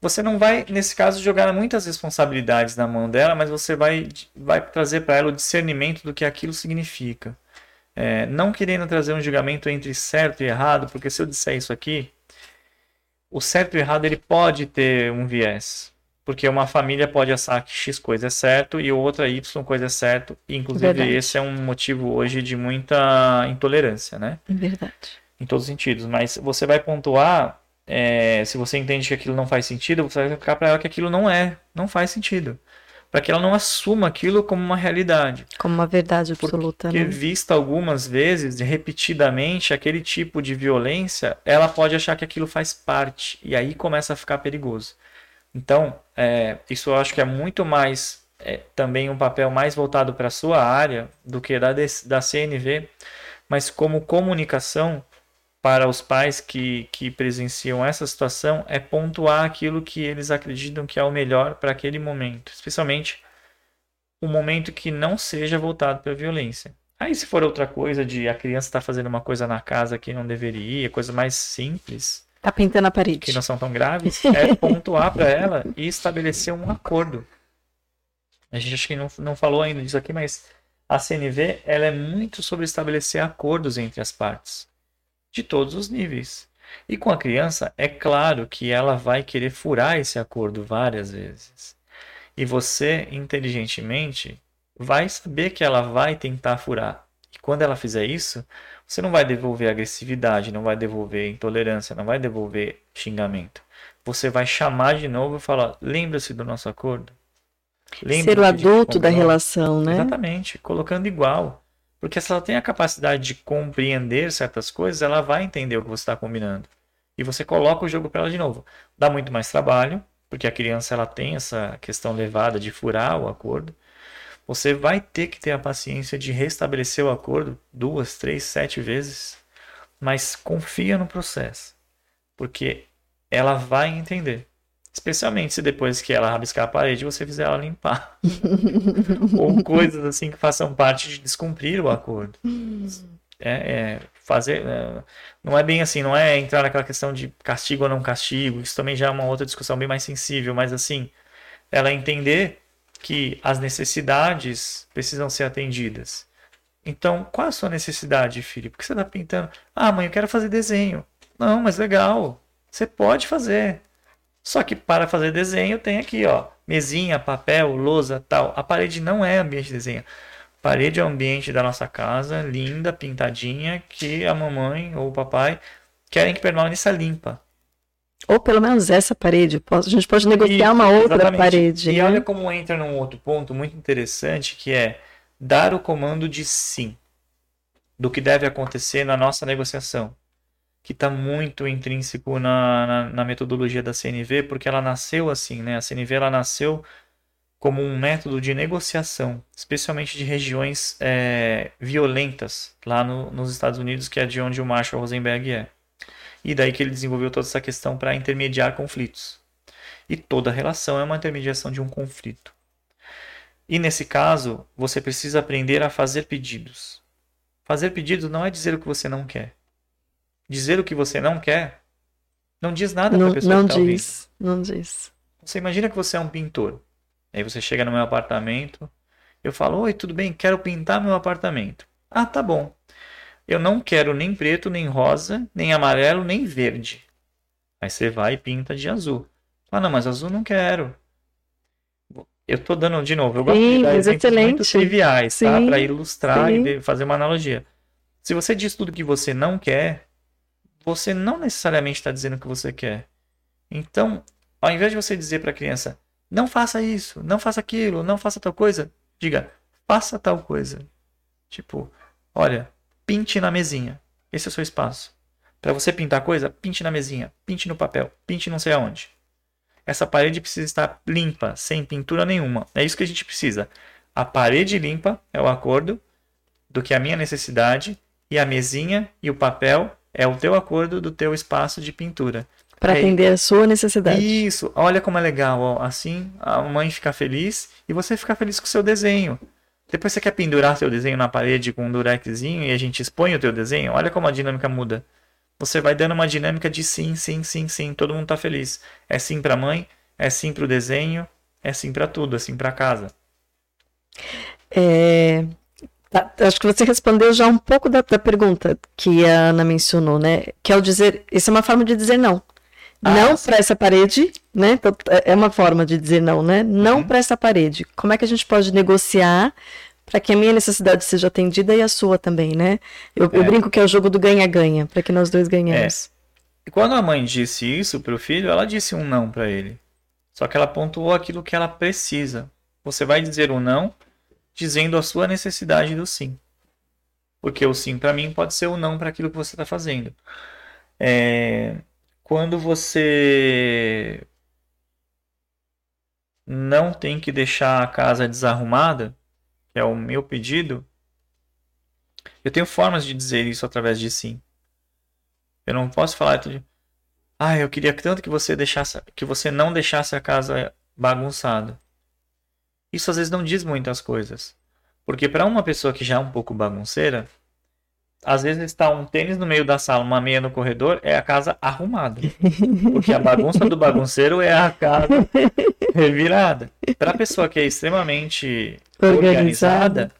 você não vai, nesse caso, jogar muitas responsabilidades na mão dela, mas você vai, vai trazer para ela o discernimento do que aquilo significa é, não querendo trazer um julgamento entre certo e errado, porque se eu disser isso aqui, o certo e o errado ele pode ter um viés. Porque uma família pode achar que X coisa é certo e outra Y coisa é certo. inclusive, Verdade. esse é um motivo hoje de muita intolerância, né? Verdade. Em todos os sentidos. Mas você vai pontuar, é, se você entende que aquilo não faz sentido, você vai ficar para ela que aquilo não é, não faz sentido para que ela não assuma aquilo como uma realidade. Como uma verdade absoluta. Porque, né? vista algumas vezes, repetidamente, aquele tipo de violência, ela pode achar que aquilo faz parte. E aí começa a ficar perigoso. Então, é, isso eu acho que é muito mais, é, também um papel mais voltado para a sua área do que da, da CNV, mas como comunicação, para os pais que, que presenciam essa situação é pontuar aquilo que eles acreditam que é o melhor para aquele momento, especialmente um momento que não seja voltado para a violência. Aí, se for outra coisa de a criança está fazendo uma coisa na casa que não deveria, coisa mais simples. Tá pintando a parede. Que não são tão graves, é pontuar para ela e estabelecer um acordo. A gente acho que não, não falou ainda disso aqui, mas a CNV ela é muito sobre estabelecer acordos entre as partes. De todos os níveis. E com a criança, é claro que ela vai querer furar esse acordo várias vezes. E você, inteligentemente, vai saber que ela vai tentar furar. E quando ela fizer isso, você não vai devolver agressividade, não vai devolver intolerância, não vai devolver xingamento. Você vai chamar de novo e falar: lembra-se do nosso acordo? Ser o adulto da relação, né? Exatamente, colocando igual. Porque se ela tem a capacidade de compreender certas coisas, ela vai entender o que você está combinando. E você coloca o jogo para ela de novo. Dá muito mais trabalho, porque a criança ela tem essa questão levada de furar o acordo. Você vai ter que ter a paciência de restabelecer o acordo duas, três, sete vezes, mas confia no processo, porque ela vai entender. Especialmente se depois que ela rabiscar a parede, você fizer ela limpar. Ou coisas assim que façam parte de descumprir o acordo. É, é fazer. É, não é bem assim, não é entrar naquela questão de castigo ou não castigo. Isso também já é uma outra discussão bem mais sensível, mas assim, ela entender que as necessidades precisam ser atendidas. Então, qual a sua necessidade, filho? Por que você está pintando? Ah, mãe, eu quero fazer desenho. Não, mas legal. Você pode fazer. Só que para fazer desenho tem aqui, ó, mesinha, papel, lousa, tal. A parede não é ambiente de desenho. A parede é o ambiente da nossa casa, linda, pintadinha, que a mamãe ou o papai querem que permaneça limpa. Ou pelo menos essa parede. A gente pode negociar Isso, uma outra exatamente. parede. E né? olha como entra num outro ponto muito interessante, que é dar o comando de sim do que deve acontecer na nossa negociação que está muito intrínseco na, na, na, metodologia da CNV, porque ela nasceu assim, né? A CNV ela nasceu como um método de negociação, especialmente de regiões é, violentas lá no, nos Estados Unidos, que é de onde o Marshall Rosenberg é. E daí que ele desenvolveu toda essa questão para intermediar conflitos. E toda relação é uma intermediação de um conflito. E nesse caso, você precisa aprender a fazer pedidos. Fazer pedidos não é dizer o que você não quer dizer o que você não quer, não diz nada para a pessoa não que está diz, ouvindo. Não diz. Você imagina que você é um pintor. Aí você chega no meu apartamento, eu falo: Oi, tudo bem? Quero pintar meu apartamento. Ah, tá bom. Eu não quero nem preto, nem rosa, nem amarelo, nem verde. Aí você vai e pinta de azul. Ah, não, mas azul não quero. Eu tô dando de novo, eu gosto sim, de dar exemplos excelente. muito triviais, tá? Para ilustrar sim. e fazer uma analogia. Se você diz tudo que você não quer, você não necessariamente está dizendo o que você quer. Então, ao invés de você dizer para a criança, não faça isso, não faça aquilo, não faça tal coisa, diga, faça tal coisa. Tipo, olha, pinte na mesinha. Esse é o seu espaço. Para você pintar coisa, pinte na mesinha, pinte no papel, pinte não sei aonde. Essa parede precisa estar limpa, sem pintura nenhuma. É isso que a gente precisa. A parede limpa é o acordo do que a minha necessidade e a mesinha e o papel é o teu acordo do teu espaço de pintura. Para atender a sua necessidade. Isso, olha como é legal. Ó. Assim a mãe fica feliz e você fica feliz com o seu desenho. Depois você quer pendurar seu desenho na parede com um durexzinho e a gente expõe o teu desenho. Olha como a dinâmica muda. Você vai dando uma dinâmica de sim, sim, sim, sim. Todo mundo tá feliz. É sim para a mãe, é sim para o desenho, é sim para tudo, é sim para casa. É, Tá, acho que você respondeu já um pouco da, da, pergunta que a Ana mencionou, né? Que é o dizer, isso é uma forma de dizer não. Ah, não para essa parede, né? Então, é, é uma forma de dizer não, né? Não uhum. para essa parede. Como é que a gente pode negociar para que a minha necessidade seja atendida e a sua também, né? Eu, é. eu brinco que é o jogo do ganha-ganha, para que nós dois ganhemos. É. E quando a mãe disse isso para o filho, ela disse um não para ele. Só que ela pontuou aquilo que ela precisa. Você vai dizer um não dizendo a sua necessidade do sim. Porque o sim para mim pode ser o não para aquilo que você está fazendo. É, quando você não tem que deixar a casa desarrumada, que é o meu pedido, eu tenho formas de dizer isso através de sim. Eu não posso falar ah, eu queria tanto que você deixasse, que você não deixasse a casa bagunçada. Isso às vezes não diz muitas coisas. Porque para uma pessoa que já é um pouco bagunceira, às vezes está um tênis no meio da sala, uma meia no corredor, é a casa arrumada. Porque a bagunça do bagunceiro é a casa revirada. Para a pessoa que é extremamente organizada,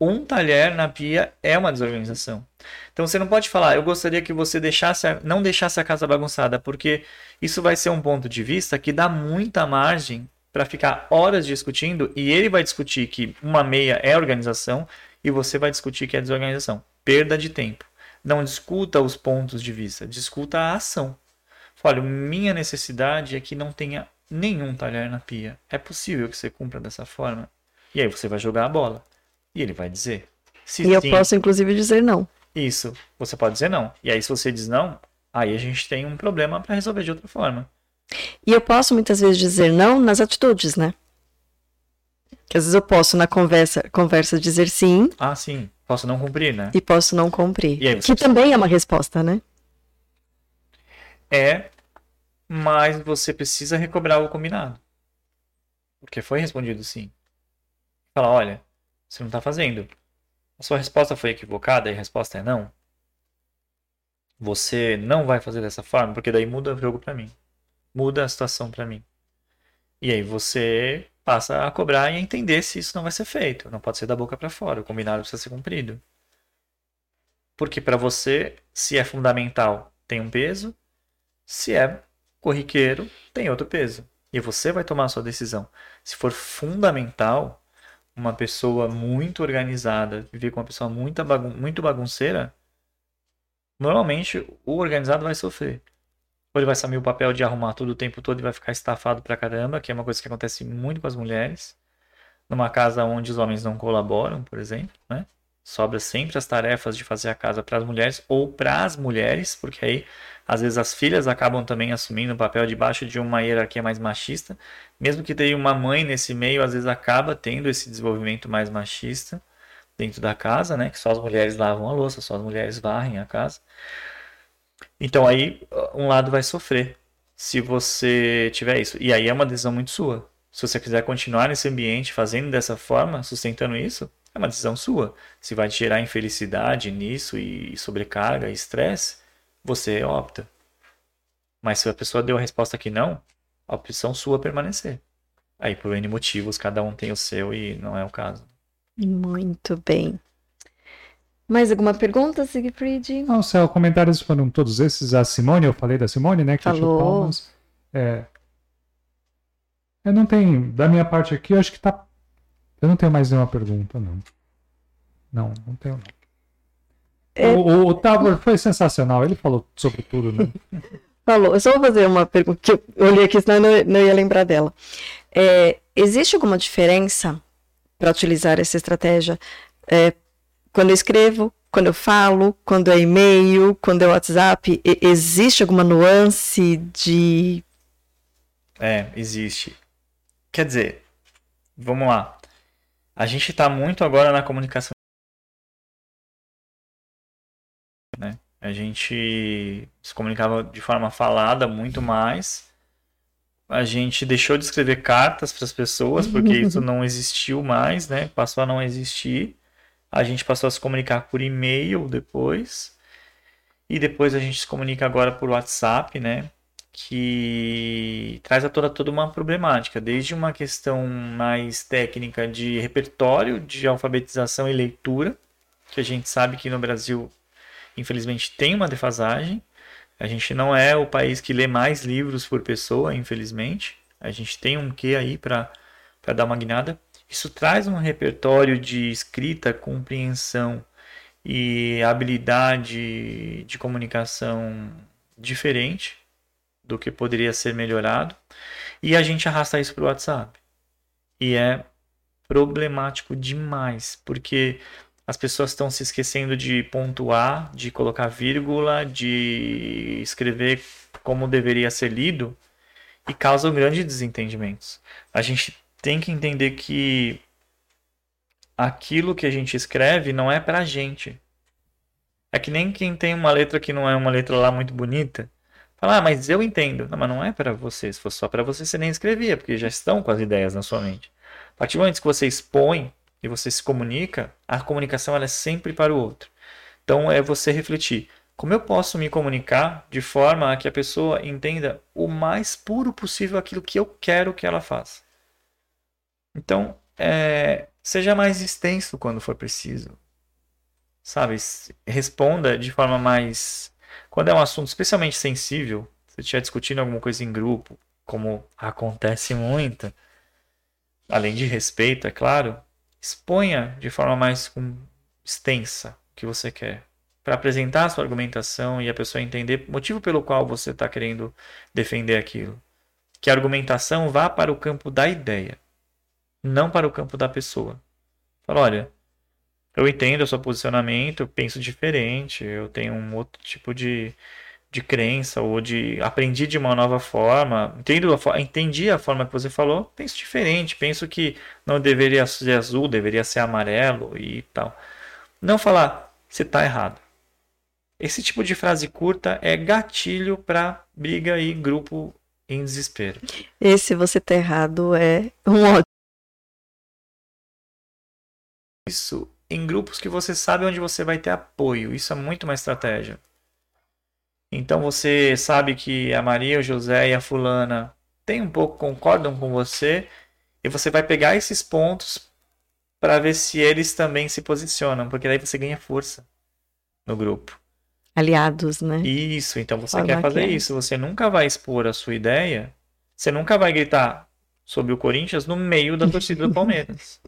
um talher na pia é uma desorganização. Então você não pode falar, eu gostaria que você deixasse a, não deixasse a casa bagunçada, porque isso vai ser um ponto de vista que dá muita margem para ficar horas discutindo e ele vai discutir que uma meia é organização e você vai discutir que é desorganização. Perda de tempo. Não discuta os pontos de vista, discuta a ação. Olha, minha necessidade é que não tenha nenhum talher na pia. É possível que você cumpra dessa forma? E aí você vai jogar a bola. E ele vai dizer. Se e eu posso, inclusive, dizer não. Isso. Você pode dizer não. E aí, se você diz não, aí a gente tem um problema para resolver de outra forma. E eu posso muitas vezes dizer não nas atitudes, né? Que às vezes eu posso na conversa, conversa dizer sim. Ah, sim. Posso não cumprir, né? E posso não cumprir. que precisa... também é uma resposta, né? É, mas você precisa recobrar o combinado. Porque foi respondido sim. Fala, olha, você não está fazendo. A sua resposta foi equivocada e a resposta é não. Você não vai fazer dessa forma, porque daí muda o jogo para mim. Muda a situação para mim. E aí você passa a cobrar e a entender se isso não vai ser feito. Não pode ser da boca para fora. O combinado precisa ser cumprido. Porque para você, se é fundamental, tem um peso. Se é corriqueiro, tem outro peso. E você vai tomar a sua decisão. Se for fundamental, uma pessoa muito organizada viver com uma pessoa muito, bagun muito bagunceira, normalmente o organizado vai sofrer. Ou ele vai assumir o papel de arrumar tudo o tempo todo e vai ficar estafado pra caramba, que é uma coisa que acontece muito com as mulheres. Numa casa onde os homens não colaboram, por exemplo, né? Sobra sempre as tarefas de fazer a casa para as mulheres ou para as mulheres, porque aí às vezes as filhas acabam também assumindo o papel debaixo de uma hierarquia mais machista. Mesmo que tenha uma mãe nesse meio, às vezes acaba tendo esse desenvolvimento mais machista dentro da casa, né? Que só as mulheres lavam a louça, só as mulheres varrem a casa. Então aí um lado vai sofrer se você tiver isso. E aí é uma decisão muito sua. Se você quiser continuar nesse ambiente fazendo dessa forma, sustentando isso, é uma decisão sua. Se vai te gerar infelicidade nisso e sobrecarga e estresse, você opta. Mas se a pessoa deu a resposta que não, a opção sua é permanecer. Aí, por N motivos, cada um tem o seu e não é o caso. Muito bem. Mais alguma pergunta, Siegfried? Não, os comentários foram todos esses. A Simone, eu falei da Simone, né? Que Falou. palmas. É... Eu não tenho, da minha parte aqui, eu acho que tá. Eu não tenho mais nenhuma pergunta, não. Não, não tenho, não. É... O, o Tabor foi sensacional, ele falou sobre tudo, né? falou. Eu só vou fazer uma pergunta que eu olhei aqui, senão eu não, ia lembrar dela. É, existe alguma diferença para utilizar essa estratégia é, quando eu escrevo, quando eu falo, quando é e-mail, quando é WhatsApp? existe alguma nuance de. É, existe. Quer dizer, vamos lá. A gente está muito agora na comunicação né? A gente se comunicava de forma falada muito mais. A gente deixou de escrever cartas para as pessoas, porque isso não existiu mais, né? Passou a não existir. A gente passou a se comunicar por e-mail depois. E depois a gente se comunica agora por WhatsApp, né? Que traz a toda, toda uma problemática, desde uma questão mais técnica de repertório, de alfabetização e leitura, que a gente sabe que no Brasil infelizmente tem uma defasagem. A gente não é o país que lê mais livros por pessoa, infelizmente. A gente tem um quê aí para dar uma guinada. Isso traz um repertório de escrita, compreensão e habilidade de comunicação diferente do que poderia ser melhorado. E a gente arrasta isso para o WhatsApp. E é problemático demais, porque as pessoas estão se esquecendo de pontuar, de colocar vírgula, de escrever como deveria ser lido e causam grandes desentendimentos. A gente tem que entender que aquilo que a gente escreve não é pra gente. É que nem quem tem uma letra que não é uma letra lá muito bonita. Fala, ah, mas eu entendo. Não, mas não é para você. Se fosse só para você, você nem escrevia, porque já estão com as ideias na sua mente. A partir do momento que você expõe e você se comunica, a comunicação é sempre para o outro. Então é você refletir: como eu posso me comunicar de forma a que a pessoa entenda o mais puro possível aquilo que eu quero que ela faça? Então é, Seja mais extenso quando for preciso. Sabe? Responda de forma mais. Quando é um assunto especialmente sensível, se estiver discutindo alguma coisa em grupo, como acontece muito, além de respeito, é claro, exponha de forma mais extensa o que você quer. Para apresentar a sua argumentação e a pessoa entender o motivo pelo qual você está querendo defender aquilo. Que a argumentação vá para o campo da ideia, não para o campo da pessoa. Fala, olha, eu entendo o seu posicionamento, eu penso diferente, eu tenho um outro tipo de, de crença ou de aprendi de uma nova forma, entendo a, entendi a forma que você falou, penso diferente, penso que não deveria ser azul, deveria ser amarelo e tal. Não falar você está errado. Esse tipo de frase curta é gatilho para briga e grupo em desespero. Esse você está errado é um ótimo. Isso em grupos que você sabe onde você vai ter apoio. Isso é muito uma estratégia. Então você sabe que a Maria, o José e a fulana tem um pouco concordam com você e você vai pegar esses pontos para ver se eles também se posicionam, porque daí você ganha força no grupo. Aliados, né? Isso, então você quer fazer que é. isso, você nunca vai expor a sua ideia, você nunca vai gritar sobre o Corinthians no meio da torcida do Palmeiras.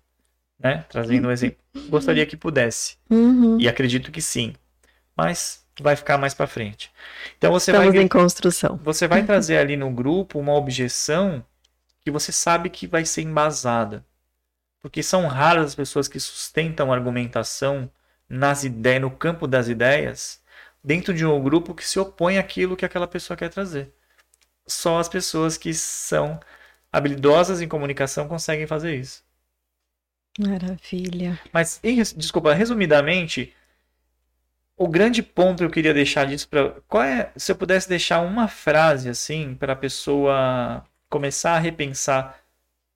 Né? Trazendo um exemplo. Gostaria que pudesse. Uhum. E acredito que sim. Mas vai ficar mais para frente. Então você Estamos vai em construção. Você vai trazer ali no grupo uma objeção que você sabe que vai ser embasada. Porque são raras as pessoas que sustentam argumentação nas ideias, no campo das ideias, dentro de um grupo que se opõe àquilo que aquela pessoa quer trazer. Só as pessoas que são habilidosas em comunicação conseguem fazer isso. Maravilha. Mas, desculpa, resumidamente, o grande ponto que eu queria deixar disso para qual é, se eu pudesse deixar uma frase assim para a pessoa começar a repensar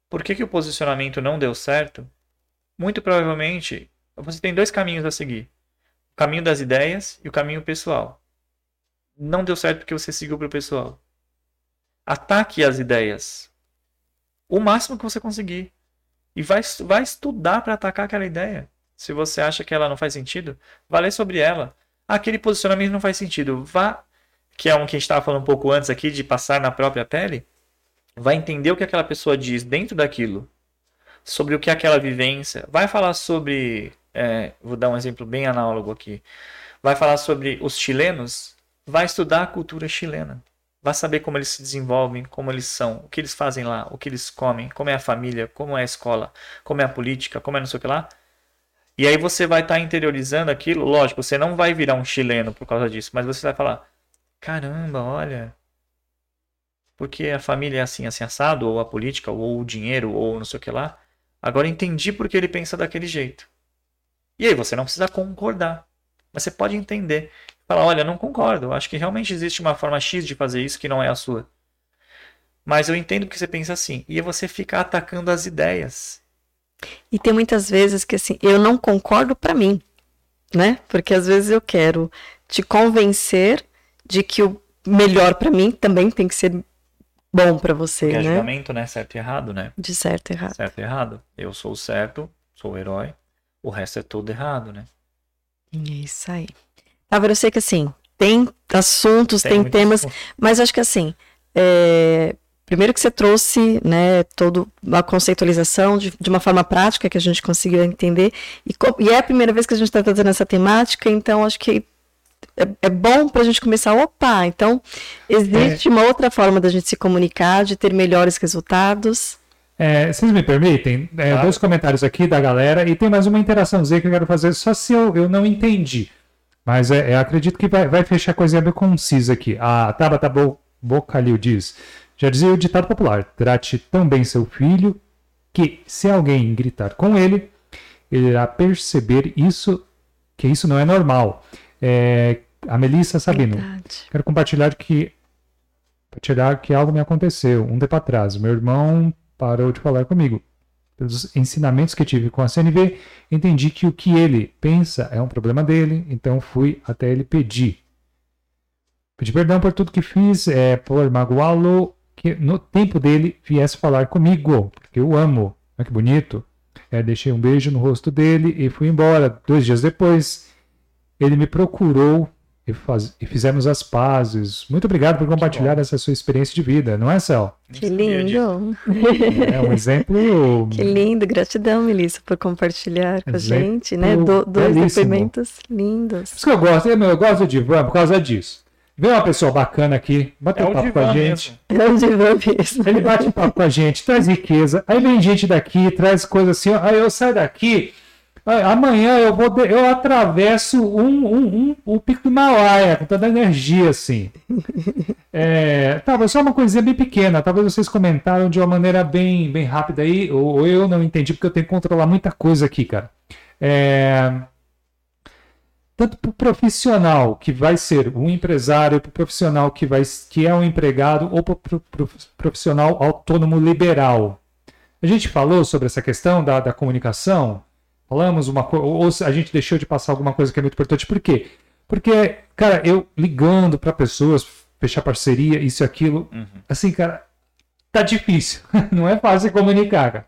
por que, que o posicionamento não deu certo, muito provavelmente você tem dois caminhos a seguir: o caminho das ideias e o caminho pessoal. Não deu certo porque você seguiu para o pessoal. Ataque as ideias o máximo que você conseguir e vai, vai estudar para atacar aquela ideia. Se você acha que ela não faz sentido, vá ler sobre ela. Aquele posicionamento não faz sentido. Vá, que é um que a gente estava falando um pouco antes aqui, de passar na própria pele. Vai entender o que aquela pessoa diz dentro daquilo. Sobre o que é aquela vivência. Vai falar sobre. É, vou dar um exemplo bem análogo aqui. Vai falar sobre os chilenos. Vai estudar a cultura chilena. Vai saber como eles se desenvolvem, como eles são, o que eles fazem lá, o que eles comem, como é a família, como é a escola, como é a política, como é não sei o que lá e aí você vai estar tá interiorizando aquilo, lógico, você não vai virar um chileno por causa disso, mas você vai falar: caramba, olha, porque a família é assim, assim assado, ou a política, ou o dinheiro, ou não sei o que lá. Agora entendi porque ele pensa daquele jeito. E aí você não precisa concordar, mas você pode entender. Falar, olha, não concordo, acho que realmente existe uma forma X de fazer isso que não é a sua. Mas eu entendo que você pensa assim. E você fica atacando as ideias. E tem muitas vezes que assim, eu não concordo para mim, né? Porque às vezes eu quero te convencer de que o melhor para mim também tem que ser bom para você, Porque é né? julgamento, né? Certo e errado, né? De certo e errado. Certo e errado. Eu sou o certo, sou o herói. O resto é tudo errado, né? É isso aí. Agora eu sei que assim, tem assuntos, tem, tem temas, mas acho que assim, é, Primeiro que você trouxe, né, toda a conceitualização de, de, uma forma prática que a gente conseguiu entender. E, e é a primeira vez que a gente está trazendo essa temática, então acho que é, é bom para a gente começar, opa, então existe é. uma outra forma da gente se comunicar, de ter melhores resultados. É, vocês me permitem? É, claro. Dois comentários aqui da galera e tem mais uma interaçãozinha que eu quero fazer, só se eu, eu não entendi. Mas é, é acredito que vai, vai fechar a coisinha bem concisa aqui. A Tabata Bo, Bocalil diz: já dizia o ditado popular: trate tão bem seu filho que, se alguém gritar com ele, ele irá perceber isso, que isso não é normal. É, a Melissa Sabino. Verdade. Quero compartilhar que compartilhar que algo me aconteceu um tempo atrás. Meu irmão parou de falar comigo. Pelos ensinamentos que tive com a CNV, entendi que o que ele pensa é um problema dele, então fui até ele pedir. Pedi perdão por tudo que fiz, é, por magoá-lo que no tempo dele viesse falar comigo, porque eu amo. Olha que bonito. É, deixei um beijo no rosto dele e fui embora. Dois dias depois, ele me procurou e, faz... e fizemos as pazes. Muito obrigado por compartilhar essa sua experiência de vida, não é, Cel? Que lindo! É um exemplo. Que lindo, gratidão, Melissa, por compartilhar com a gente, né? Do, dois belíssimo. depoimentos lindos. Isso que eu gosto, eu gosto de Ivan por causa disso. Vem uma pessoa bacana aqui, bate é um papo com a gente. Mesmo. É o Divan mesmo. Ele bate papo com a gente, traz riqueza. Aí vem gente daqui, traz coisa assim. Aí eu saio daqui, amanhã eu vou eu atravesso um, um, um, o pico do Himalaia com toda a energia assim. É, tá, só uma coisinha bem pequena. Talvez vocês comentaram de uma maneira bem, bem rápida aí, ou eu não entendi porque eu tenho que controlar muita coisa aqui, cara. É, tanto para o profissional que vai ser um empresário, para o profissional que, vai, que é um empregado, ou para o profissional autônomo liberal. A gente falou sobre essa questão da, da comunicação, falamos uma coisa, ou a gente deixou de passar alguma coisa que é muito importante. Por quê? Porque, cara, eu ligando para pessoas, fechar parceria, isso e aquilo, uhum. assim, cara, tá difícil. Não é fácil comunicar, cara.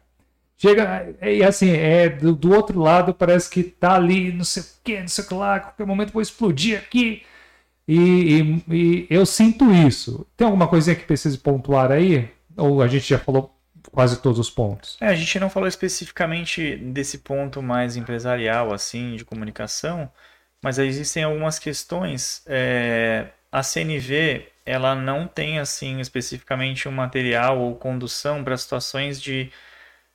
Chega, e assim, é, do, do, outro lado parece que tá ali, não sei o que, não sei o que lá, qualquer momento vou explodir aqui. E, e, e, eu sinto isso. Tem alguma coisinha que precise pontuar aí? Ou a gente já falou quase todos os pontos? É, a gente não falou especificamente desse ponto mais empresarial, assim, de comunicação, mas existem algumas questões. É, a CNV, ela não tem, assim, especificamente um material ou condução para situações de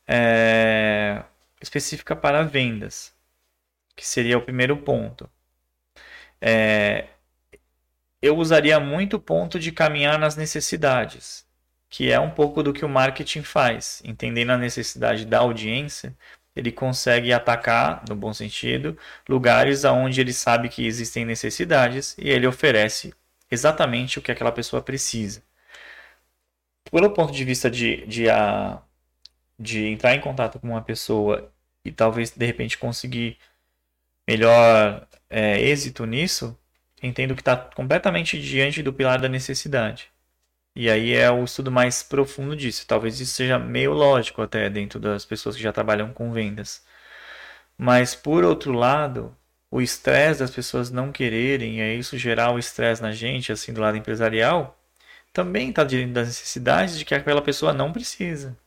é, específica para vendas, que seria o primeiro ponto. É, eu usaria muito o ponto de caminhar nas necessidades, que é um pouco do que o marketing faz. Entendendo a necessidade da audiência, ele consegue atacar, no bom sentido, lugares onde ele sabe que existem necessidades e ele oferece exatamente o que aquela pessoa precisa. Pelo ponto de vista de, de a, de entrar em contato com uma pessoa e talvez de repente conseguir melhor é, êxito nisso, entendo que está completamente diante do pilar da necessidade. E aí é o estudo mais profundo disso. Talvez isso seja meio lógico até dentro das pessoas que já trabalham com vendas. Mas por outro lado, o estresse das pessoas não quererem, e é isso gerar o estresse na gente, assim, do lado empresarial, também está diante das necessidades de que aquela pessoa não precisa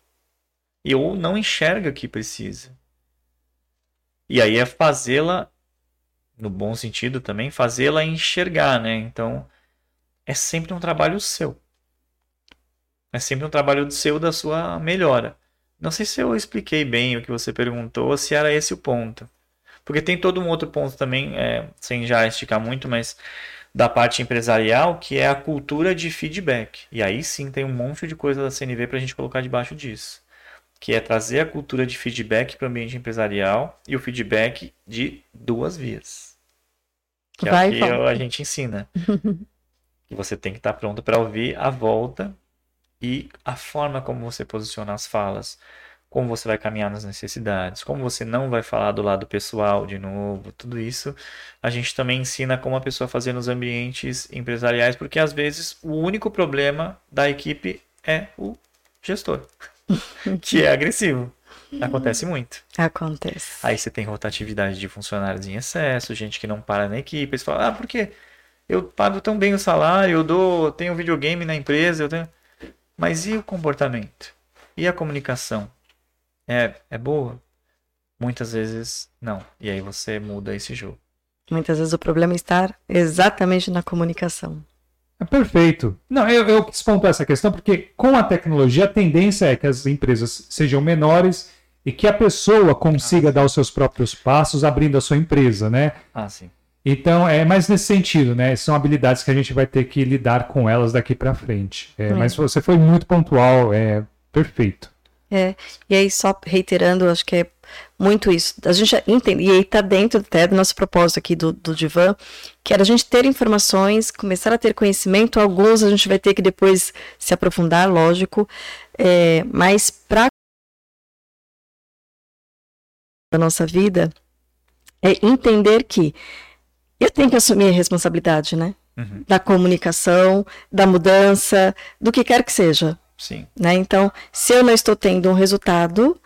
e ou não enxerga que precisa. E aí é fazê-la, no bom sentido também, fazê-la enxergar, né? Então, é sempre um trabalho seu. É sempre um trabalho seu da sua melhora. Não sei se eu expliquei bem o que você perguntou, se era esse o ponto. Porque tem todo um outro ponto também, é, sem já esticar muito, mas da parte empresarial, que é a cultura de feedback. E aí sim tem um monte de coisa da CNV para a gente colocar debaixo disso que é trazer a cultura de feedback para o ambiente empresarial e o feedback de duas vias. Que Vai, é o que a gente ensina. que você tem que estar tá pronto para ouvir a volta e a forma como você posiciona as falas, como você vai caminhar nas necessidades, como você não vai falar do lado pessoal de novo, tudo isso a gente também ensina como a pessoa fazer nos ambientes empresariais, porque às vezes o único problema da equipe é o gestor. que é agressivo. Acontece muito. Acontece. Aí você tem rotatividade de funcionários em excesso, gente que não para na equipe. Você fala, ah, por quê? Eu pago tão bem o salário, eu dou, tenho videogame na empresa, eu tenho. Mas e o comportamento? E a comunicação? É, é boa? Muitas vezes não. E aí você muda esse jogo. Muitas vezes o problema está exatamente na comunicação. É perfeito. Não, eu, eu quis pontuar essa questão porque com a tecnologia a tendência é que as empresas sejam menores e que a pessoa consiga ah, dar os seus próprios passos abrindo a sua empresa, né? Ah, sim. Então, é mais nesse sentido, né? São habilidades que a gente vai ter que lidar com elas daqui para frente. É, é. Mas você foi muito pontual, é perfeito. É, e aí só reiterando, acho que é muito isso. A gente entende, e aí está dentro até do nosso propósito aqui do, do Divan, que era a gente ter informações, começar a ter conhecimento, alguns a gente vai ter que depois se aprofundar, lógico, é, mas para da nossa vida é entender que eu tenho que assumir a responsabilidade, né? Uhum. Da comunicação, da mudança, do que quer que seja. Sim. Né? Então, se eu não estou tendo um resultado,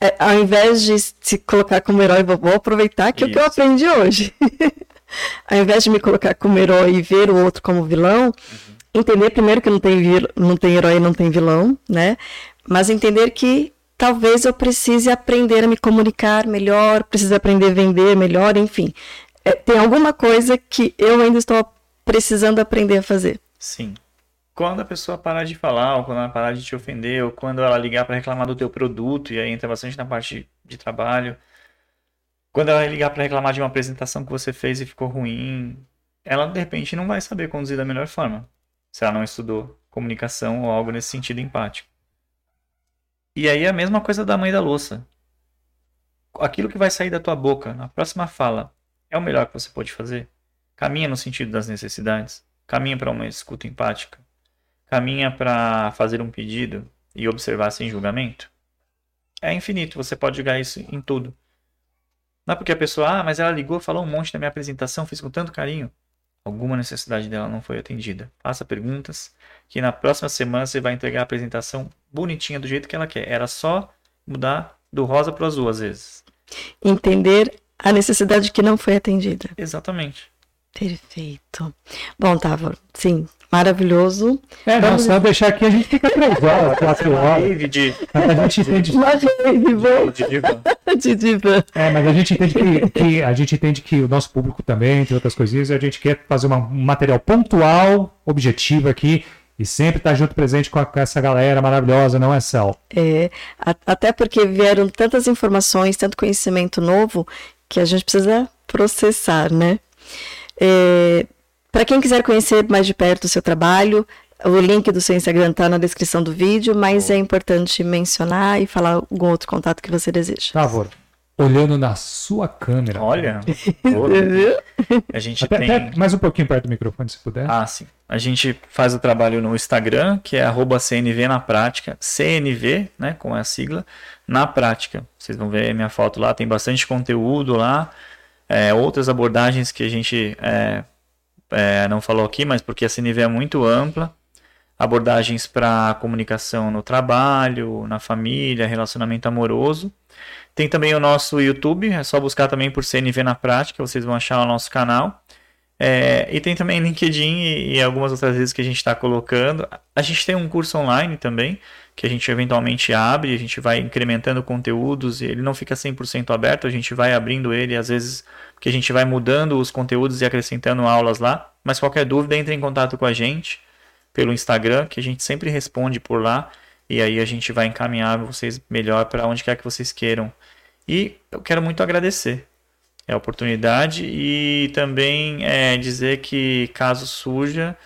é, ao invés de se colocar como herói, vou aproveitar que é o que eu aprendi hoje. ao invés de me colocar como herói e ver o outro como vilão, uhum. entender primeiro que não tem, não tem herói e não tem vilão, né? Mas entender que talvez eu precise aprender a me comunicar melhor, precise aprender a vender melhor, enfim. É, tem alguma coisa que eu ainda estou precisando aprender a fazer. Sim. Quando a pessoa parar de falar, ou quando ela parar de te ofender, ou quando ela ligar para reclamar do teu produto, e aí entra bastante na parte de trabalho, quando ela ligar para reclamar de uma apresentação que você fez e ficou ruim, ela de repente não vai saber conduzir da melhor forma, se ela não estudou comunicação ou algo nesse sentido empático. E aí é a mesma coisa da mãe da louça. Aquilo que vai sair da tua boca na próxima fala é o melhor que você pode fazer? Caminha no sentido das necessidades? Caminha para uma escuta empática? caminha para fazer um pedido e observar sem julgamento? É infinito, você pode julgar isso em tudo. Não é porque a pessoa, ah, mas ela ligou, falou um monte na minha apresentação, fiz com tanto carinho. Alguma necessidade dela não foi atendida. Faça perguntas, que na próxima semana você vai entregar a apresentação bonitinha do jeito que ela quer. Era só mudar do rosa para o azul, às vezes. Entender a necessidade que não foi atendida. Exatamente. Perfeito. Bom, Tava, sim, maravilhoso. É, não, só deixar aqui a gente fica três horas, quatro horas. De, mas a gente entende. Uma rave, bom. De divã. De divã. É, mas a gente entende que, que, a gente entende que o nosso público também tem outras coisinhas e a gente quer fazer uma, um material pontual, objetivo aqui. E sempre estar tá junto presente com, a, com, essa galera maravilhosa, não é, Cel? É, a, até porque vieram tantas informações, tanto conhecimento novo, que a gente precisa processar, né? É, para quem quiser conhecer mais de perto o seu trabalho, o link do seu Instagram está na descrição do vídeo, mas é importante mencionar e falar algum outro contato que você deseja. Por favor. Olhando na sua câmera. Olha. a gente até, tem. Até mais um pouquinho perto do microfone, se puder. Ah, sim. A gente faz o trabalho no Instagram, que é CNV na prática. CNV, né? Com a sigla, na prática. Vocês vão ver minha foto lá, tem bastante conteúdo lá é, outras abordagens que a gente é, é, não falou aqui, mas porque a CNV é muito ampla. Abordagens para comunicação no trabalho, na família, relacionamento amoroso. Tem também o nosso YouTube, é só buscar também por CNV na prática, vocês vão achar o nosso canal. É, e tem também LinkedIn e, e, algumas outras vezes que a gente está colocando. A gente tem um curso online também, que a gente eventualmente abre, a gente vai incrementando conteúdos ele não fica 100% aberto, a gente vai abrindo ele, às vezes que a gente vai mudando os conteúdos e acrescentando aulas lá. Mas qualquer dúvida, entre em contato com a gente pelo Instagram, que a gente sempre responde por lá e aí a gente vai encaminhar vocês melhor para onde quer que vocês queiram. E eu quero muito agradecer a oportunidade e também é, dizer que caso surja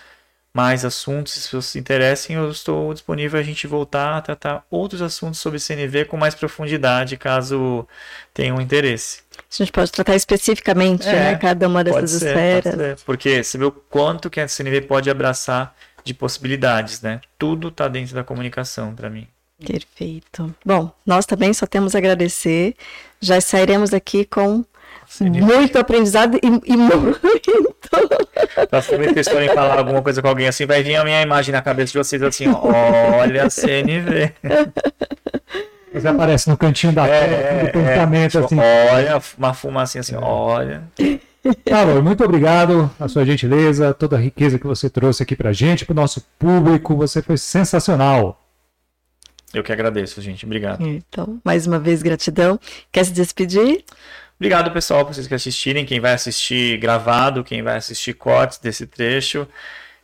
mais assuntos, se vocês se interessem, eu estou disponível a gente voltar a tratar outros assuntos sobre CNV com mais profundidade, caso tenham interesse. A gente pode tratar especificamente é, né, cada uma dessas ser, esferas. Porque você vê o quanto que a CNV pode abraçar de possibilidades, né? Tudo está dentro da comunicação para mim. Perfeito. Bom, nós também só temos a agradecer. Já sairemos daqui com muito aprendizado e, e muito. Próxima vez que falar alguma coisa com alguém assim, vai vir a minha imagem na cabeça de vocês assim, olha a CNV. Você aparece no cantinho da é, tela, do é, pensamento é, assim. Olha, uma fumacinha assim, olha. Paulo, muito obrigado a sua gentileza, toda a riqueza que você trouxe aqui pra gente, pro nosso público. Você foi sensacional. Eu que agradeço, gente. Obrigado. Então, mais uma vez, gratidão. Quer se despedir? Obrigado, pessoal, por vocês que assistirem. Quem vai assistir gravado, quem vai assistir cortes desse trecho,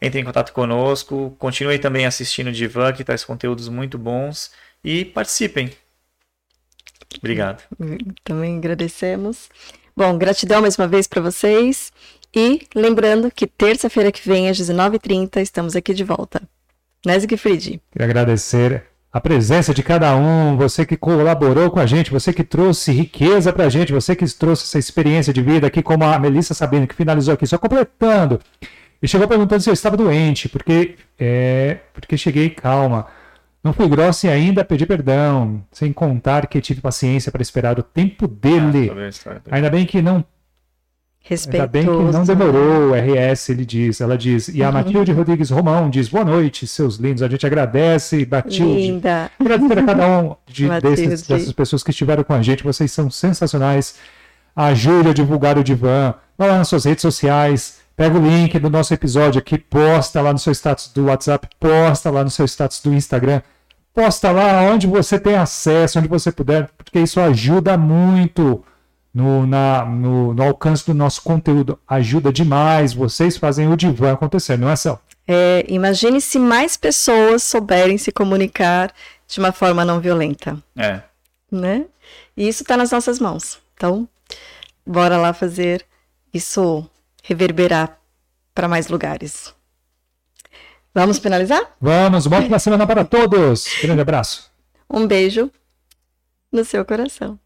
entre em contato conosco. Continue também assistindo o Divan, que traz conteúdos muito bons. E participem. Obrigado. Também agradecemos. Bom, gratidão mais uma vez para vocês. E lembrando que terça-feira que vem, às 19h30, estamos aqui de volta. Nesg Fried. Queria agradecer a presença de cada um, você que colaborou com a gente, você que trouxe riqueza para a gente, você que trouxe essa experiência de vida aqui, como a Melissa Sabino, que finalizou aqui, só completando. E chegou perguntando se eu estava doente, porque, é, porque cheguei calma. Não fui grossa e ainda pedi perdão, sem contar que tive paciência para esperar o tempo dele. Ah, Ainda bem que não Respeitoso. Ainda bem que não demorou, o RS, ele diz, ela diz. E a uhum. Matilde Rodrigues Romão diz, boa noite, seus lindos. A gente agradece, Matilde. Linda. Agradecer a cada um de, desses, dessas pessoas que estiveram com a gente. Vocês são sensacionais. Ajude a divulgar o Divã. Vá lá nas suas redes sociais. Pega o link do nosso episódio aqui, posta lá no seu status do WhatsApp, posta lá no seu status do Instagram. Posta lá onde você tem acesso, onde você puder, porque isso ajuda muito no, na, no, no, alcance do nosso conteúdo. Ajuda demais. Vocês fazem o divã acontecer, não é, Céu? É, imagine se mais pessoas souberem se comunicar de uma forma não violenta. É. Né? E isso está nas nossas mãos. Então, bora lá fazer isso reverberar para mais lugares. Vamos finalizar? Vamos, uma ótima semana para todos. Grande abraço. Um beijo no seu coração.